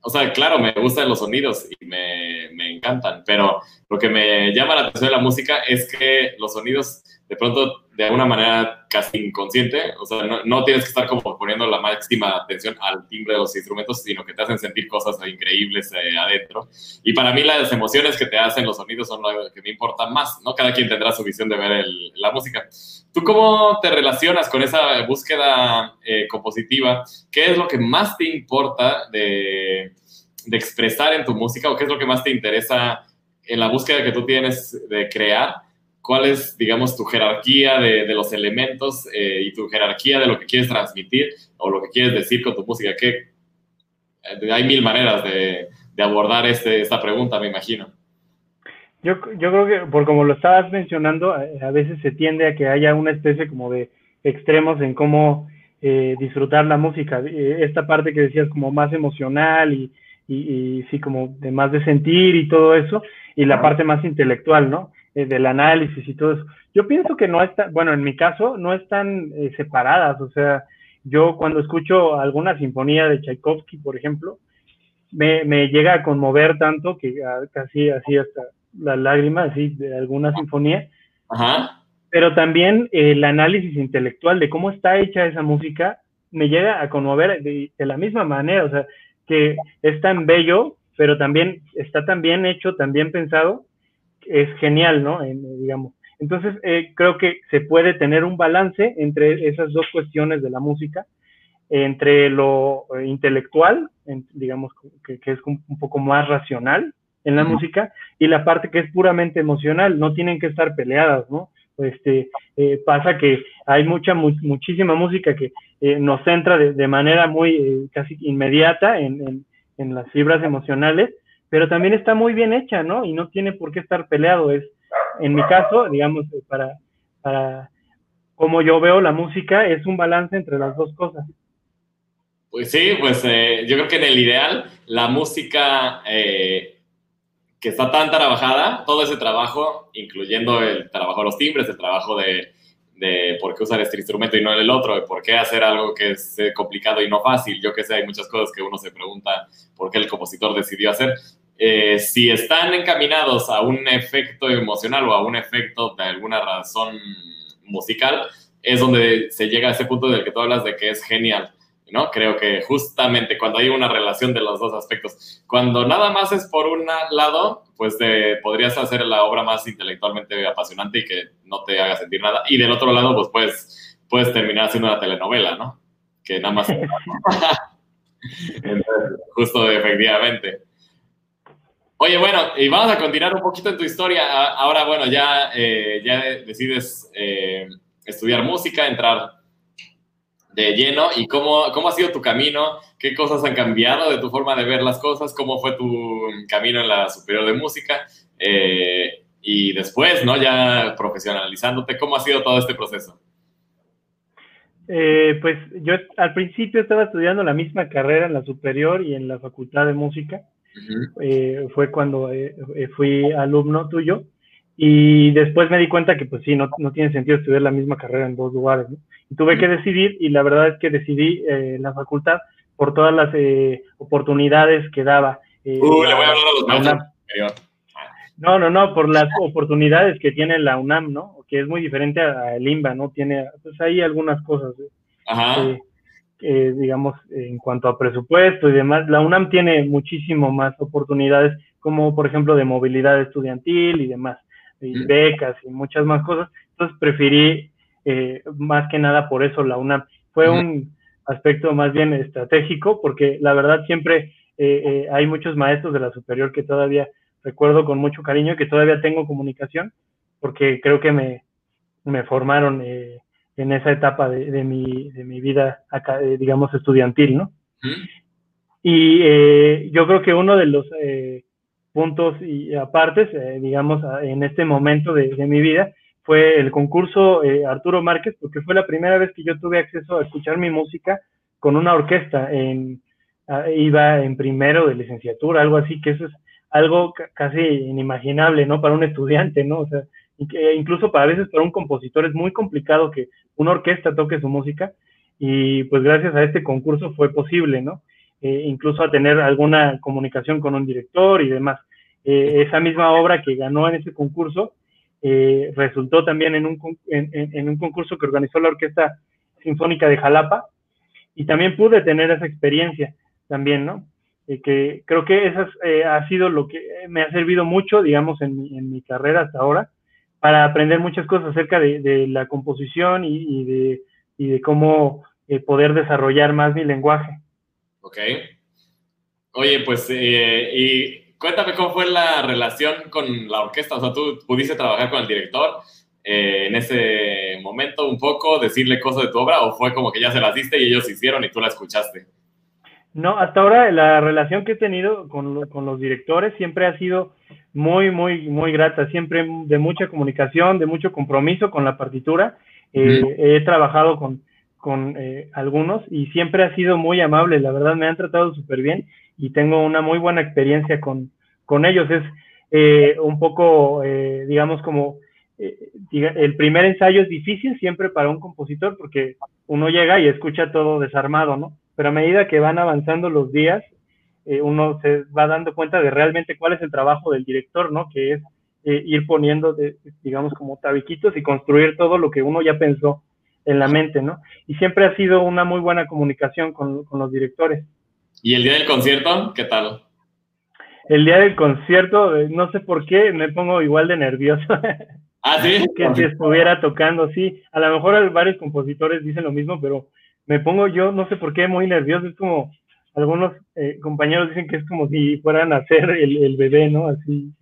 O sea, claro, me gustan los sonidos y me, me encantan, pero lo que me llama la atención de la música es que los sonidos de pronto de alguna manera casi inconsciente, o sea, no, tienes que estar como poniendo la máxima atención al timbre de los instrumentos, sino que te hacen sentir cosas increíbles eh, adentro. Y para mí las emociones que te hacen los sonidos son lo que me importan más, ¿no? Cada quien tendrá su visión de ver la música. ¿Tú cómo te relacionas con esa búsqueda eh, compositiva? ¿Qué es lo que más te importa de, de expresar en tu música o qué es lo que más te interesa en la búsqueda que tú tienes de crear? Cuál es, digamos, tu jerarquía de, de los elementos eh, y tu jerarquía de lo que quieres transmitir o lo que quieres decir con tu música. Que eh, hay mil maneras de, de abordar este, esta pregunta, me imagino. Yo, yo creo que, por como lo estabas mencionando, a, veces se tiende a que haya una especie como de extremos en cómo eh, disfrutar la música. Esta parte que decías como más emocional y, y, y, sí, como de más de sentir y todo eso, y la parte más intelectual, ¿no? Eh, del análisis y todo eso. Yo pienso que no está, bueno, en mi caso, no están eh, separadas. O sea, yo cuando escucho alguna sinfonía de Tchaikovsky, por ejemplo, me, me llega a conmover tanto que casi así hasta la lágrima, así, de alguna sinfonía. Ajá. Pero también el análisis intelectual de cómo está hecha esa música me llega a conmover de, de la misma manera. O sea, que es tan bello, pero también está tan bien hecho, tan bien pensado, es genial, ¿no? digamos. Entonces, eh, creo que se puede tener un balance entre esas dos cuestiones de la música, entre lo eh, intelectual, digamos, que, es un, poco más racional en la música, y la parte que es puramente emocional, no tienen que estar peleadas, ¿no? Este, eh, pasa que hay mucha, muchísima música que nos centra de, manera muy casi inmediata en, en las fibras emocionales, pero también está muy bien hecha, ¿no? Y no tiene por qué estar peleado. Es, en mi caso, digamos, para, para como yo veo la música, es un balance entre las dos cosas. Pues sí, pues eh, yo creo que en el ideal, la música eh, que está tan trabajada, todo ese trabajo, incluyendo el trabajo de los timbres, el trabajo de, de por qué usar este instrumento y no el otro, de por qué hacer algo que es eh, complicado y no fácil. Yo que sé, hay muchas cosas que uno se pregunta por qué el compositor decidió hacer. Eh, si están encaminados a un efecto emocional o a un efecto de alguna razón musical, es donde se llega a ese punto del que tú hablas de que es genial. ¿no? Creo que justamente cuando hay una relación de los dos aspectos, cuando nada más es por un lado, pues podrías hacer la obra más intelectualmente apasionante y que no te haga sentir nada. Y del otro lado, pues puedes, puedes terminar haciendo una telenovela, ¿no? Que nada más... justo efectivamente. Oye, bueno, y vamos a continuar un poquito en tu historia. Ahora, bueno, ya, eh, ya decides eh, estudiar música, entrar de lleno. ¿Y cómo, cómo ha sido tu camino? ¿Qué cosas han cambiado de tu forma de ver las cosas? ¿Cómo fue tu camino en la superior de música? Eh, y después, ¿no? Ya profesionalizándote, ¿cómo ha sido todo este proceso? pues yo al principio estaba estudiando la misma carrera en la superior y en la facultad de música. Eh, fue cuando eh, eh, fui alumno tuyo y después me di cuenta que pues sí, no, no tiene sentido estudiar la misma carrera en dos lugares, Y tuve que decidir y la verdad es que decidí en la facultad por todas las oportunidades que daba. Uh, le voy a hablar a los No, no, no, por las oportunidades que tiene la UNAM, ¿no? Que es muy diferente al IMBA, ¿no? Tiene, pues hay algunas cosas. Ajá. Eh, digamos, en cuanto a presupuesto y demás, la UNAM tiene muchísimo más oportunidades, como por ejemplo de movilidad estudiantil y demás, y becas y muchas más cosas. Entonces preferí eh, más que nada por eso la UNAM. Fue un aspecto más bien estratégico, porque la verdad siempre eh, hay muchos maestros de la superior que todavía recuerdo con mucho cariño, que todavía tengo comunicación, porque creo que me, me formaron eh, en esa etapa de, mi, de mi vida, acá, eh, digamos, estudiantil, ¿no? Y eh, yo creo que uno de los puntos y apartes, digamos, en este momento de, mi vida, fue el concurso Arturo Márquez, porque fue la primera vez que yo tuve acceso a escuchar mi música con una orquesta. En, iba en primero de licenciatura, algo así, que eso es algo casi inimaginable, ¿no? Para un estudiante, ¿no? O sea, incluso para a veces para un compositor es muy complicado que una orquesta toque su música y pues gracias a este concurso fue posible, ¿no? Eh, incluso a tener alguna comunicación con un director y demás. Eh, esa misma obra que ganó en ese concurso eh, resultó también en un, en, un concurso que organizó la Orquesta Sinfónica de Jalapa y también pude tener esa experiencia también, ¿no? que creo que eso ha sido lo que me ha servido mucho, digamos, en mi, en mi carrera hasta ahora, para aprender muchas cosas acerca de, la composición y, de, de, cómo eh, poder desarrollar más mi lenguaje. Ok. Oye, pues, eh, y cuéntame cómo fue la relación con la orquesta. O sea, tú pudiste trabajar con el director eh, en ese momento un poco, decirle cosas de tu obra, o fue como que ya se las diste y ellos hicieron y tú la escuchaste. No, hasta ahora la relación que he tenido con, con los directores siempre ha sido muy, muy, muy grata, siempre de mucha comunicación, de mucho compromiso con la partitura. Eh, he trabajado con, con eh, algunos y siempre ha sido muy amable, la verdad me han tratado súper bien y tengo una muy buena experiencia con, con ellos. Es eh, un poco, digamos, como el primer ensayo es difícil siempre para un compositor porque uno llega y escucha todo desarmado, ¿no? Pero a medida que van avanzando los días, eh, uno se va dando cuenta de realmente cuál es el trabajo del director, ¿no? Que es eh, ir poniendo, digamos, como tabiquitos y construir todo lo que uno ya pensó en la mente, ¿no? Y siempre ha sido una muy buena comunicación con, los directores. ¿Y el día del concierto, qué tal? El día del concierto, eh, no sé por qué, me pongo igual de nervioso. ¿Ah, sí? que si estuviera tocando, sí. A lo mejor varios compositores dicen lo mismo, pero me pongo yo, no sé por qué, muy nervioso. Es como, algunos eh, compañeros dicen que es como si fueran a hacer el, bebé, ¿no? Así.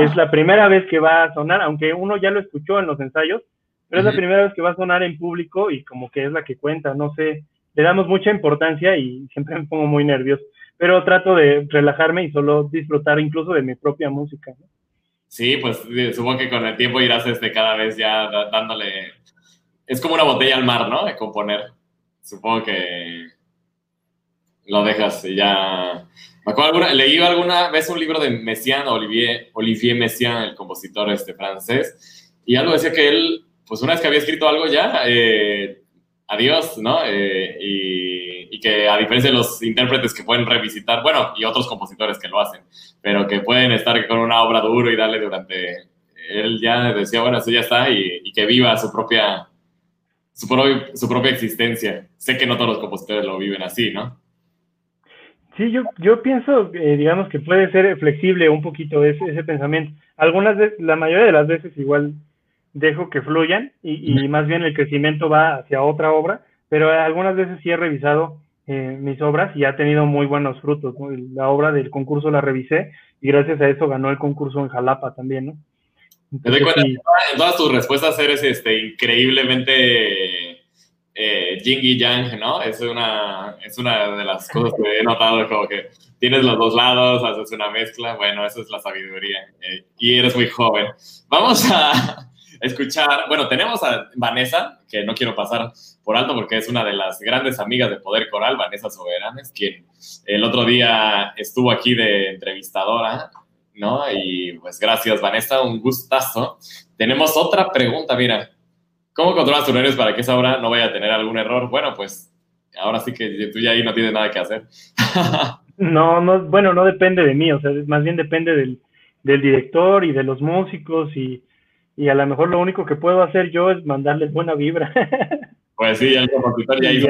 Es la primera vez que va a sonar, aunque uno ya lo escuchó en los ensayos, pero es la primera vez que va a sonar en público y como que es la que cuenta, no sé, le damos mucha importancia y siempre me pongo muy nervioso, pero trato de relajarme y solo disfrutar incluso de mi propia música. ¿no? Sí, pues supongo que con el tiempo irás este, cada vez ya dándole, es como una botella al mar, ¿no? De componer. Supongo que lo dejas y ya. Me acuerdo alguna, leí alguna vez un libro de Messiaen, Olivier, Olivier Messiaen, el compositor este francés, y algo decía que él, pues una vez que había escrito algo ya, eh, adiós, ¿no? Eh, y, que a diferencia de los intérpretes que pueden revisitar, bueno, y otros compositores que lo hacen, pero que pueden estar con una obra duro y darle durante, él ya decía, bueno, eso ya está, y, y que viva su propia, su, su propia existencia. Sé que no todos los compositores lo viven así, ¿no? Sí, yo, yo pienso, eh, digamos, que puede ser flexible un poquito ese, ese pensamiento. Algunas veces, la mayoría de las veces igual dejo que fluyan y, más bien el crecimiento va hacia otra obra, pero algunas veces sí he revisado eh, mis obras y ha tenido muy buenos frutos. La obra del concurso la revisé y gracias a eso ganó el concurso en Jalapa también, ¿no? Te doy cuenta, en todas tus respuestas eres este, increíblemente eh, y yang, ¿no? Es una, es una de las cosas que he notado, como que tienes los dos lados, haces una mezcla, bueno, eso es la sabiduría. Eh, y eres muy joven. Vamos a escuchar, bueno, tenemos a Vanessa, que no quiero pasar por alto porque es una de las grandes amigas de Poder Coral, Vanessa Soberanes, quien el otro día estuvo aquí de entrevistadora, ¿no? Y pues gracias, Vanessa, un gustazo. Tenemos otra pregunta, mira. ¿Cómo controlas tus nervios para que esa obra no vaya a tener algún error? Bueno, pues ahora sí que tú ya ahí no tienes nada que hacer. no, no, bueno, no depende de mí, o sea, más bien depende del, director y de los músicos y, a lo mejor lo único que puedo hacer yo es mandarles buena vibra. pues sí, el compositor ya hizo.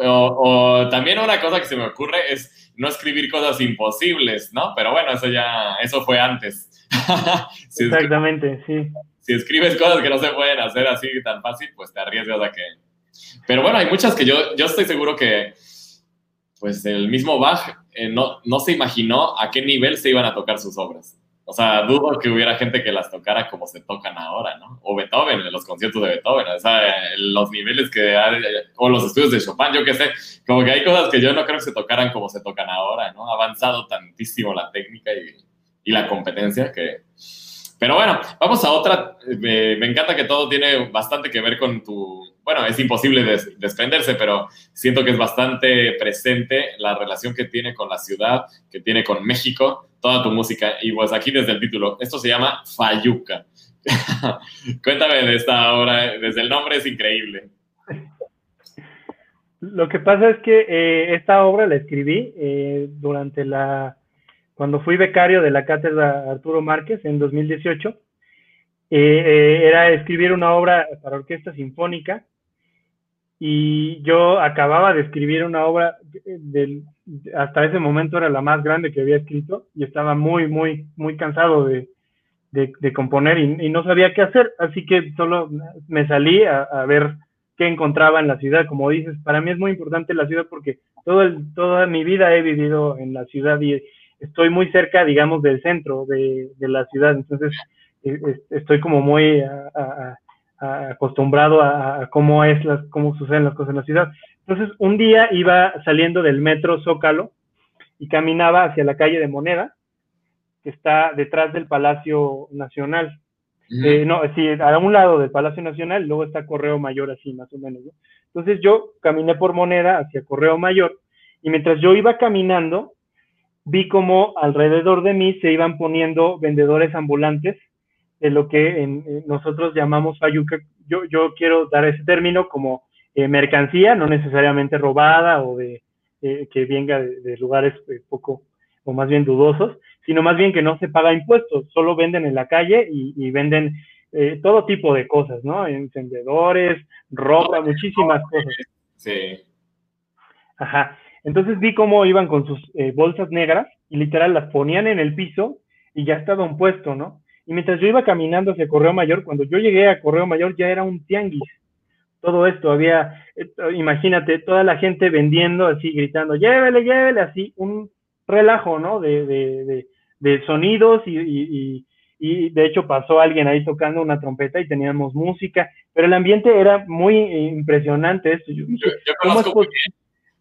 O, también una cosa que se me ocurre es no escribir cosas imposibles, ¿no? Pero bueno, eso ya, eso fue antes. Exactamente, sí si escribes cosas que no se pueden hacer así tan fácil, pues te arriesgas a que... Pero bueno, hay muchas que yo, yo estoy seguro que, pues el mismo Bach eh, no, no se imaginó a qué nivel se iban a tocar sus obras. O sea, dudo que hubiera gente que las tocara como se tocan ahora, ¿no? O Beethoven, en los conciertos de Beethoven, o sea, los niveles que hay, o los estudios de Chopin, yo qué sé, como que hay cosas que yo no creo que se tocaran como se tocan ahora, ¿no? Ha avanzado tantísimo la técnica y, y la competencia que... Pero bueno, vamos a otra. Me, encanta que todo tiene bastante que ver con tu... Bueno, es imposible des, desprenderse, pero siento que es bastante presente la relación que tiene con la ciudad, que tiene con México toda tu música. Y pues aquí desde el título, esto se llama Fayuca. Cuéntame de esta obra, desde el nombre es increíble. Lo que pasa es que eh, esta obra la escribí eh, durante la, cuando fui becario de la cátedra Arturo Márquez en 2018. Eh, era escribir una obra para orquesta sinfónica y yo acababa de escribir una obra del, hasta ese momento era la más grande que había escrito y estaba muy, muy, muy cansado de, de, componer y, no sabía qué hacer, así que solo me salí a, ver qué encontraba en la ciudad. Como dices, para mí es muy importante la ciudad porque todo toda mi vida he vivido en la ciudad y estoy muy cerca, digamos, del centro de, de la ciudad, entonces eh, estoy como muy acostumbrado a, cómo es las, cómo suceden las cosas en la ciudad. Entonces, un día iba saliendo del metro Zócalo y caminaba hacia la calle de Moneda, que está detrás del Palacio Nacional. Eh, no, sí, a un lado del Palacio Nacional, luego está Correo Mayor, así más o menos. Entonces yo caminé por Moneda hacia Correo Mayor y mientras yo iba caminando, vi como alrededor de mí se iban poniendo vendedores ambulantes de lo que nosotros llamamos fayuca. Yo, yo quiero dar ese término como eh, mercancía, no necesariamente robada o de eh, que venga de, lugares eh, poco o más bien dudosos, sino más bien que no se paga impuestos, solo venden en la calle y, venden todo tipo de cosas, ¿no? Encendedores, ropa, muchísimas cosas. Sí. Ajá. Entonces vi cómo iban con sus bolsas negras y literal las ponían en el piso y ya estaba un puesto, ¿no? Y mientras yo iba caminando hacia Correo Mayor, cuando yo llegué a Correo Mayor ya era un tianguis todo esto, había, eh, imagínate, toda la gente vendiendo así, gritando, llévele, llévele, así, un relajo, ¿no? De, de, de, sonidos y, y, y, de hecho pasó alguien ahí tocando una trompeta y teníamos música, pero el ambiente era muy impresionante esto. Yo, conozco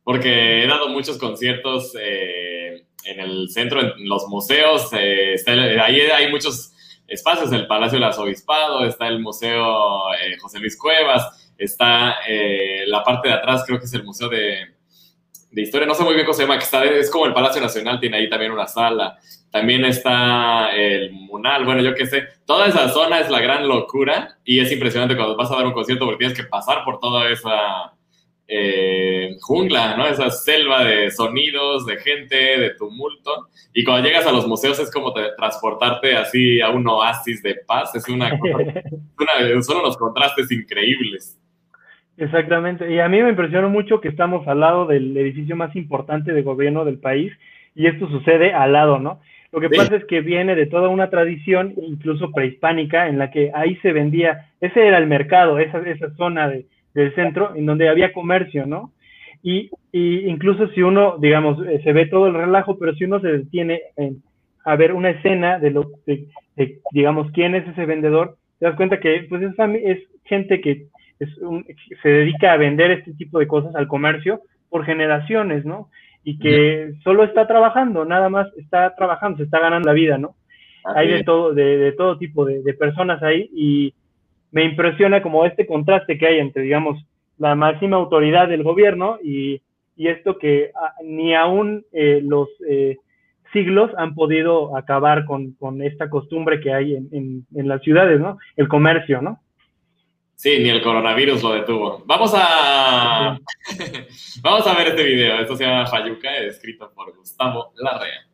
porque he dado muchos conciertos eh, en el centro, en los museos, eh, ahí hay muchos espacios, el Palacio del Arzobispado, está el Museo José Luis Cuevas, Está eh, la parte de atrás, creo que es el Museo de, Historia, no sé muy bien cómo se llama, que está, es como el Palacio Nacional, tiene ahí también una sala. También está el Munal, bueno, yo qué sé. Toda esa zona es la gran locura y es impresionante cuando vas a dar un concierto porque tienes que pasar por toda esa eh, jungla, ¿no? Esa selva de sonidos, de gente, de tumulto. Y cuando llegas a los museos es como transportarte así a un oasis de paz. Es una, una son unos contrastes increíbles. Exactamente. Y a mí me impresionó mucho que estamos al lado del edificio más importante de gobierno del país y esto sucede al lado, ¿no? Lo que pasa es que viene de toda una tradición, incluso prehispánica, en la que ahí se vendía, ese era el mercado, esa, esa zona de, del centro, en donde había comercio, ¿no? Y, y, incluso si uno, digamos, eh, se ve todo el relajo, pero si uno se detiene en, a ver una escena de lo, de, digamos, quién es ese vendedor, te das cuenta que pues es, es gente que se dedica a vender este tipo de cosas al comercio por generaciones, ¿no? Y que solo está trabajando, nada más está trabajando, se está ganando la vida, ¿no? Hay de todo, de, todo tipo de, personas ahí y me impresiona como este contraste que hay entre, digamos, la máxima autoridad del gobierno y, esto que ni aún eh, los eh, siglos han podido acabar con, esta costumbre que hay en, en las ciudades, ¿no? El comercio, ¿no? Sí, ni el coronavirus lo detuvo. Vamos a, Vamos a ver este video. Esto se llama Fayuca, escrito por Gustavo Larrea.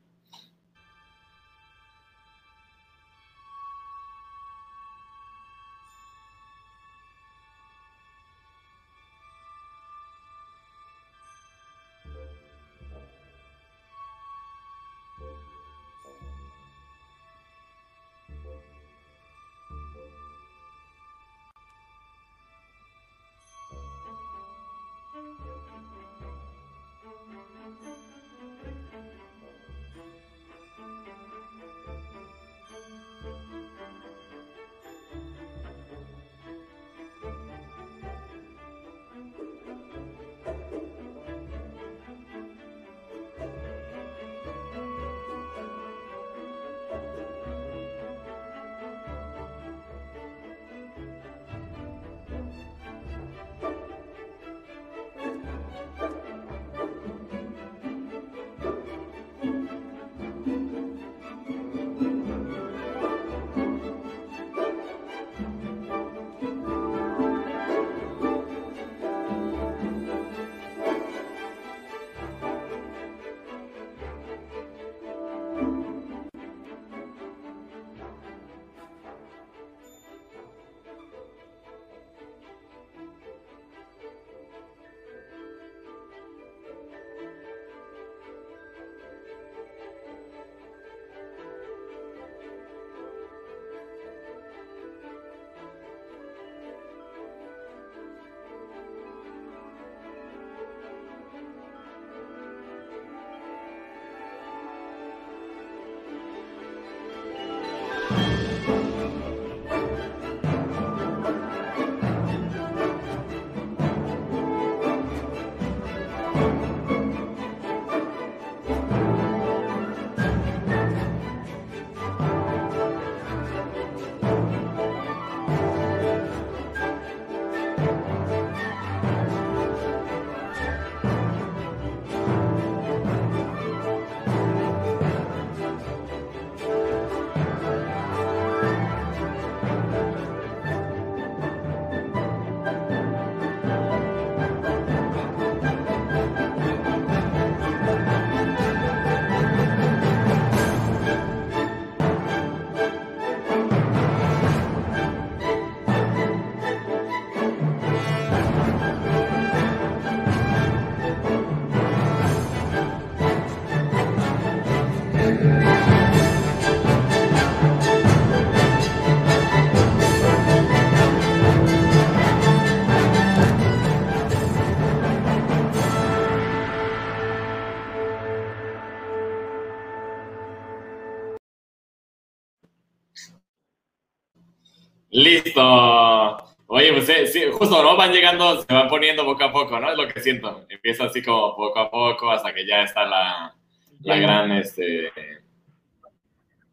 Listo. Oye, pues sí, justo, ¿no? Van llegando, se van poniendo poco a poco, ¿no? Es lo que siento. Empieza así como poco a poco hasta que ya está la, la gran, este...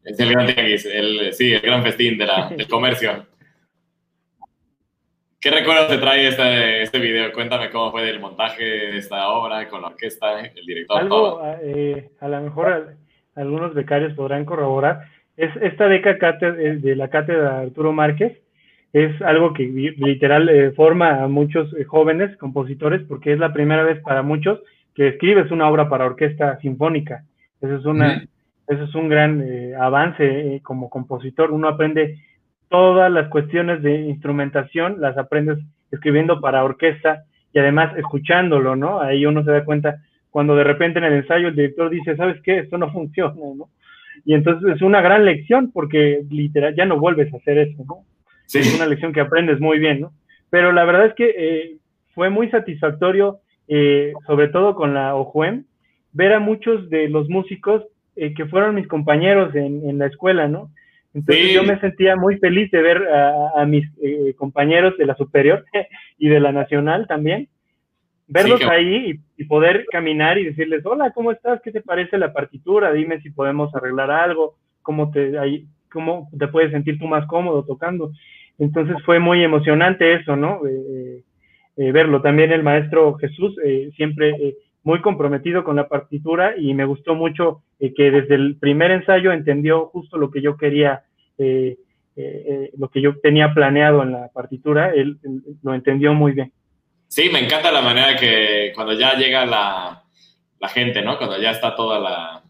Es el gran el, sí, el gran festín de la, del comercio. ¿Qué recuerdos te trae este, este video? Cuéntame cómo fue el montaje de esta obra con la orquesta, el director. Algo, eh, a lo mejor algunos becarios podrán corroborar. Es esta beca de la cátedra Arturo Márquez es algo que literal eh, forma a muchos eh, jóvenes compositores porque es la primera vez para muchos que escribes una obra para orquesta sinfónica. Eso es una, eso es un gran avance como compositor. Uno aprende todas las cuestiones de instrumentación las aprendes escribiendo para orquesta y además escuchándolo, ¿no? Ahí uno se da cuenta cuando de repente en el ensayo el director dice, ¿sabes qué? Esto no funciona, ¿no? Y entonces es una gran lección porque literal ya no vuelves a hacer eso, ¿no? Sí. Es una lección que aprendes muy bien, ¿no? Pero la verdad es que eh, fue muy satisfactorio, eh, sobre todo con la OJUEM, ver a muchos de los músicos eh, que fueron mis compañeros en, en la escuela, ¿no? Entonces yo me sentía muy feliz de ver a, mis eh, compañeros de la superior y de la nacional también, verlos ahí y, poder caminar y decirles, hola, ¿cómo estás? ¿Qué te parece la partitura? Dime si podemos arreglar algo, cómo te, cómo te puedes sentir tú más cómodo tocando. Entonces fue muy emocionante eso, ¿no? Eh, eh, verlo. También el maestro Jesús, siempre muy comprometido con la partitura y me gustó mucho eh, que desde el primer ensayo entendió justo lo que yo quería, eh, eh, lo que yo tenía planeado en la partitura, él, lo entendió muy bien. Sí, me encanta la manera que cuando ya llega la gente, ¿no? Cuando ya está toda la,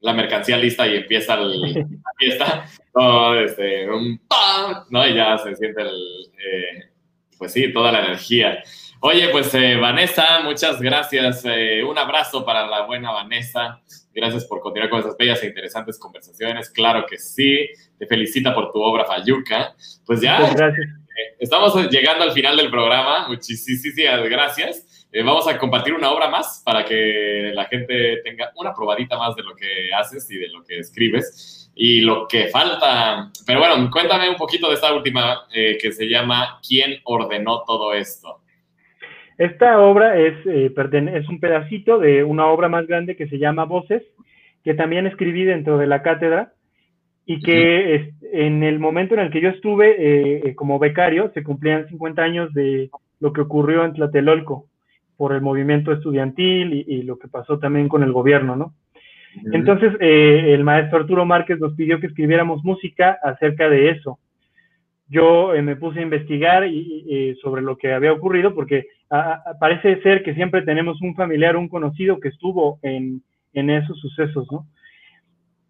la mercancía lista y empieza la fiesta, todo este, un ¡pam! ¿no? Y ya se siente el, pues sí, toda la energía. Oye, pues eh, Vanessa, muchas gracias. Eh, un abrazo para la buena Vanessa. Gracias por continuar con esas bellas e interesantes conversaciones. Claro que sí. Te felicita por tu obra Fayuca. Pues ya gracias. Eh, estamos llegando al final del programa. Muchísimas gracias. Vamos a compartir una obra más para que la gente tenga una probadita más de lo que haces y de lo que escribes y lo que falta. Pero bueno, cuéntame un poquito de esta última que se llama ¿Quién ordenó todo esto? Esta obra es, eh, es un pedacito de una obra más grande que se llama Voces, que también escribí dentro de la cátedra y que en el momento en el que yo estuve eh, eh, como becario se cumplían 50 años de lo que ocurrió en Tlatelolco por el movimiento estudiantil y, lo que pasó también con el gobierno, ¿no? Entonces, el maestro Arturo Márquez nos pidió que escribiéramos música acerca de eso yo eh, me puse a investigar y, sobre lo que había ocurrido, porque parece ser que siempre tenemos un familiar, un conocido que estuvo en, esos sucesos, ¿no?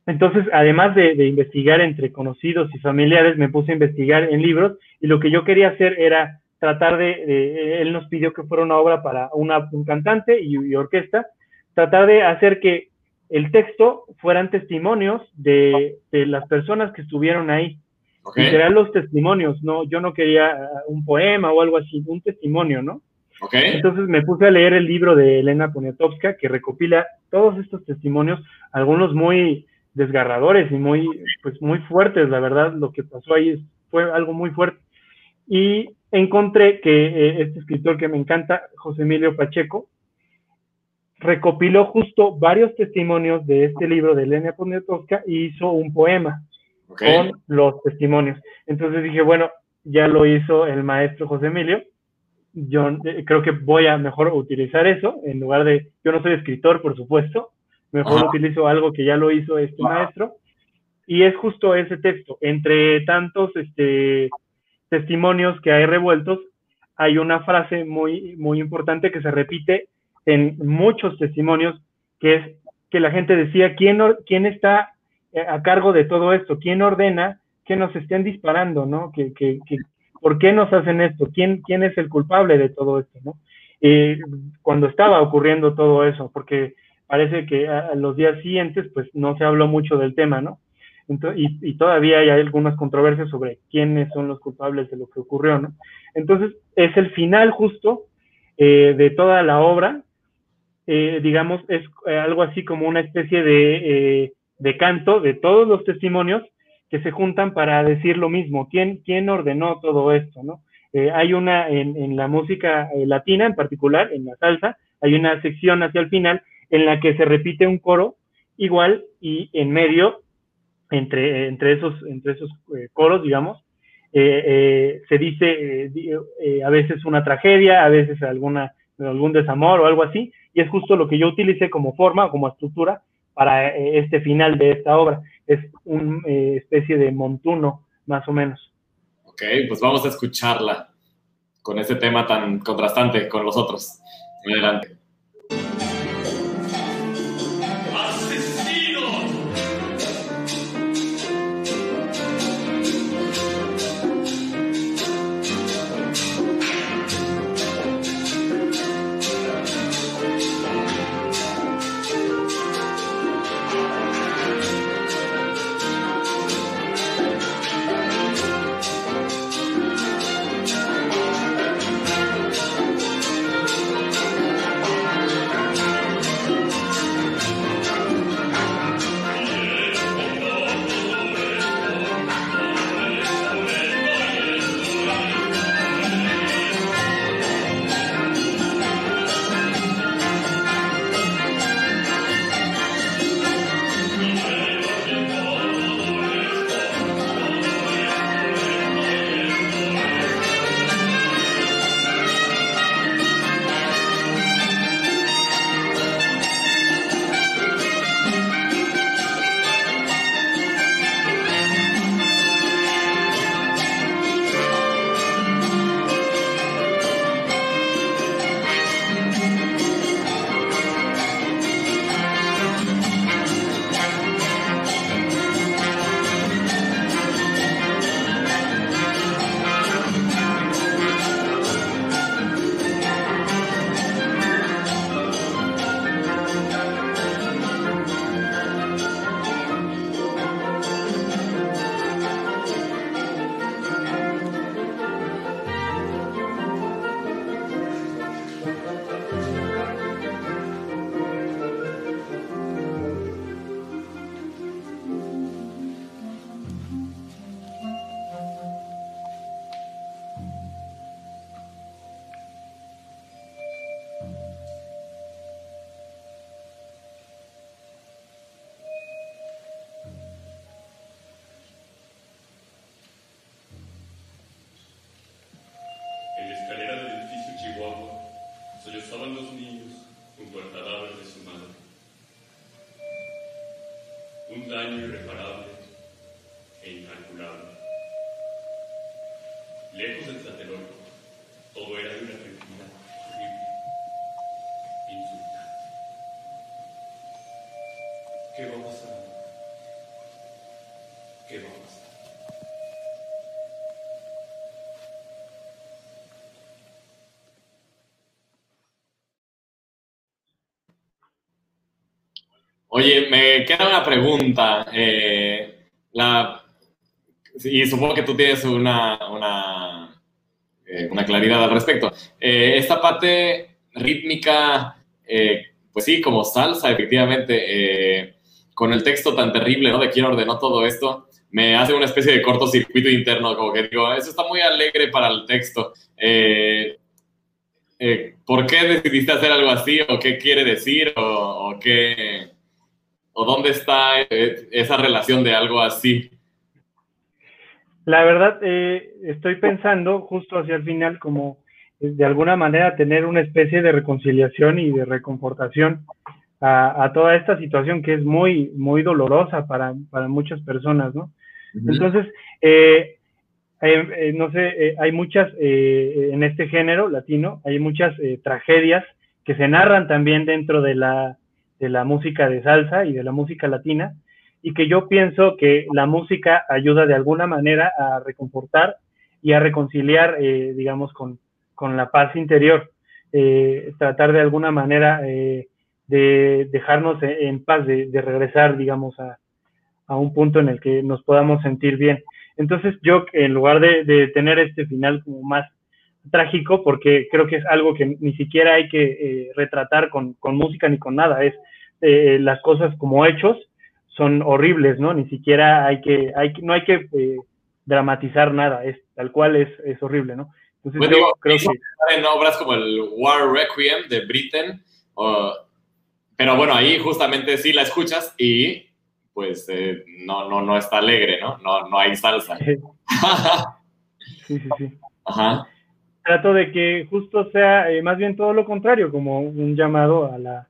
Entonces, además de, investigar entre conocidos y familiares, me puse a investigar en libros y lo que yo quería hacer era tratar de, él nos pidió que fuera una obra para una, un cantante y, orquesta, tratar de hacer que el texto fueran testimonios de, de las personas que estuvieron ahí, Okay. los testimonios, ¿no? Yo no quería uh, un poema o algo así, un testimonio, ¿no? Okay. Entonces me puse a leer el libro de Elena Poniatowska que recopila todos estos testimonios, algunos muy desgarradores y muy, pues muy fuertes, la verdad, lo que pasó ahí fue algo muy fuerte. Y encontré que eh, este escritor que me encanta, José Emilio Pacheco, recopiló justo varios testimonios de este libro de Elena Poniatowska y hizo un poema con los testimonios. Entonces dije, bueno, ya lo hizo el maestro José Emilio, yo eh, creo que voy a mejor utilizar eso en lugar de, yo no soy escritor, por supuesto, mejor utilizo algo que ya lo hizo este maestro, y es justo ese texto. Entre tantos este, testimonios que hay revueltos, hay una frase muy, muy importante que se repite en muchos testimonios, que es que la gente decía, ¿quién, quién está eh, a cargo de todo esto? ¿Quién ordena que nos estén disparando, no? ¿Que, que, por qué nos hacen esto? ¿Quién, ¿Quién es el culpable de todo esto, no? Eh, cuando estaba ocurriendo todo eso, porque parece que a, los días siguientes, pues no se habló mucho del tema, ¿no? Y, y, todavía hay algunas controversias sobre quiénes son los culpables de lo que ocurrió, ¿no? Entonces, es el final justo eh, de toda la obra, digamos, es algo así como una especie de de canto de todos los testimonios que se juntan para decir lo mismo. ¿Quién, quién ordenó todo esto? ¿no? Eh, hay una, en, en la música eh, latina en particular, en la salsa, hay una sección hacia el final en la que se repite un coro igual y en medio, entre, entre esos, entre esos eh, coros, digamos, se dice a veces una tragedia, a veces alguna, algún desamor o algo así, y es justo lo que yo utilicé como forma, como estructura para este final de esta obra. Es una especie de montuno, más o menos. Ok, pues vamos a escucharla con ese tema tan contrastante con los otros. Adelante. Oye, me queda una pregunta. Eh, la, y supongo que tú tienes una, una, eh, claridad al respecto. Eh, esta parte rítmica, pues sí, como salsa, efectivamente, con el texto tan terrible, ¿no? De quién ordenó todo esto, me hace una especie de cortocircuito interno, como que digo, eso está muy alegre para el texto. ¿Por qué decidiste hacer algo así? ¿O qué quiere decir? ¿O, o qué, ¿O dónde está eh, esa relación de algo así? La verdad, eh, estoy pensando justo hacia el final como eh, de alguna manera tener una especie de reconciliación y de reconfortación a, toda esta situación que es muy, muy dolorosa para, muchas personas, ¿no? Entonces, no sé, hay muchas, en este género latino, hay muchas tragedias que se narran también dentro de la, de la música de salsa y de la música latina, y que yo pienso que la música ayuda de alguna manera a reconfortar y a reconciliar, eh, digamos, con, la paz interior, eh, tratar de alguna manera eh, de dejarnos en paz, de, regresar, digamos, a, un punto en el que nos podamos sentir bien. Entonces yo, en lugar de, tener este final como más trágico, porque creo que es algo que ni siquiera hay que retratar con, con música ni con nada, es eh, las cosas como hechos, son horribles, ¿no? Ni siquiera hay que, hay, no hay que eh, dramatizar nada, es tal cual es, es horrible, ¿no? Entonces yo creo que... En obras como el War Requiem de Britain, pero bueno, ahí justamente sí la escuchas y pues eh, no, no, no está alegre, ¿no? No, no hay salsa. sí, sí, sí. Ajá. Trato de que justo sea eh, más bien todo lo contrario, como un llamado a la,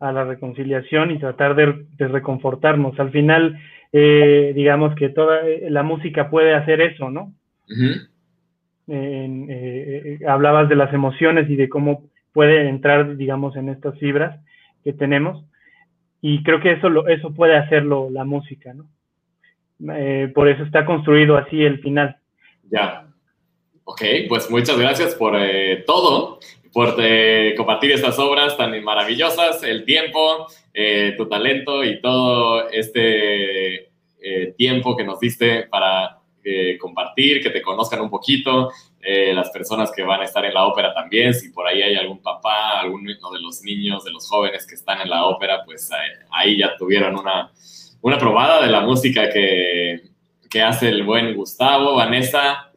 a la reconciliación y tratar de, de reconfortarnos. Al final, eh, digamos que toda la música puede hacer eso, ¿no? hablabas de las emociones y de cómo puede entrar, digamos, en estas fibras que tenemos. Y creo que eso, lo, eso puede hacerlo la música, ¿no? Eh, por eso está construido así el final. Ya. Ok, pues muchas gracias por eh, todo, por eh, compartir estas obras tan maravillosas, el tiempo, tu talento y todo este tiempo que nos diste para compartir, que te conozcan un poquito, las personas que van a estar en la ópera también, si por ahí hay algún papá, alguno de los niños, de los jóvenes que están en la ópera, pues ahí ya tuvieron una, una probada de la música que, que hace el buen Gustavo. Vanessa,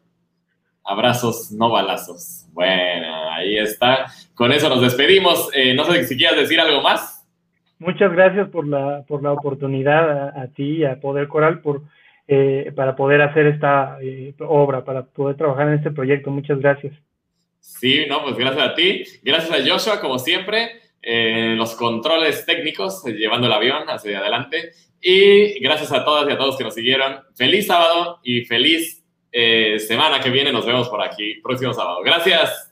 abrazos, no balazos. Bueno, ahí está. Con eso nos despedimos. Eh, no sé si quieres decir algo más. Muchas gracias por la, por la oportunidad a, ti y a Poder Coral por eh, para poder hacer esta eh, obra, para poder trabajar en este proyecto. Muchas gracias. Sí, no, pues gracias a ti. Gracias a Joshua, como siempre, los controles técnicos, llevando el avión hacia adelante. Y gracias a todas y a todos que nos siguieron. Feliz sábado y feliz semana que viene. Nos vemos por aquí próximo sábado. Gracias.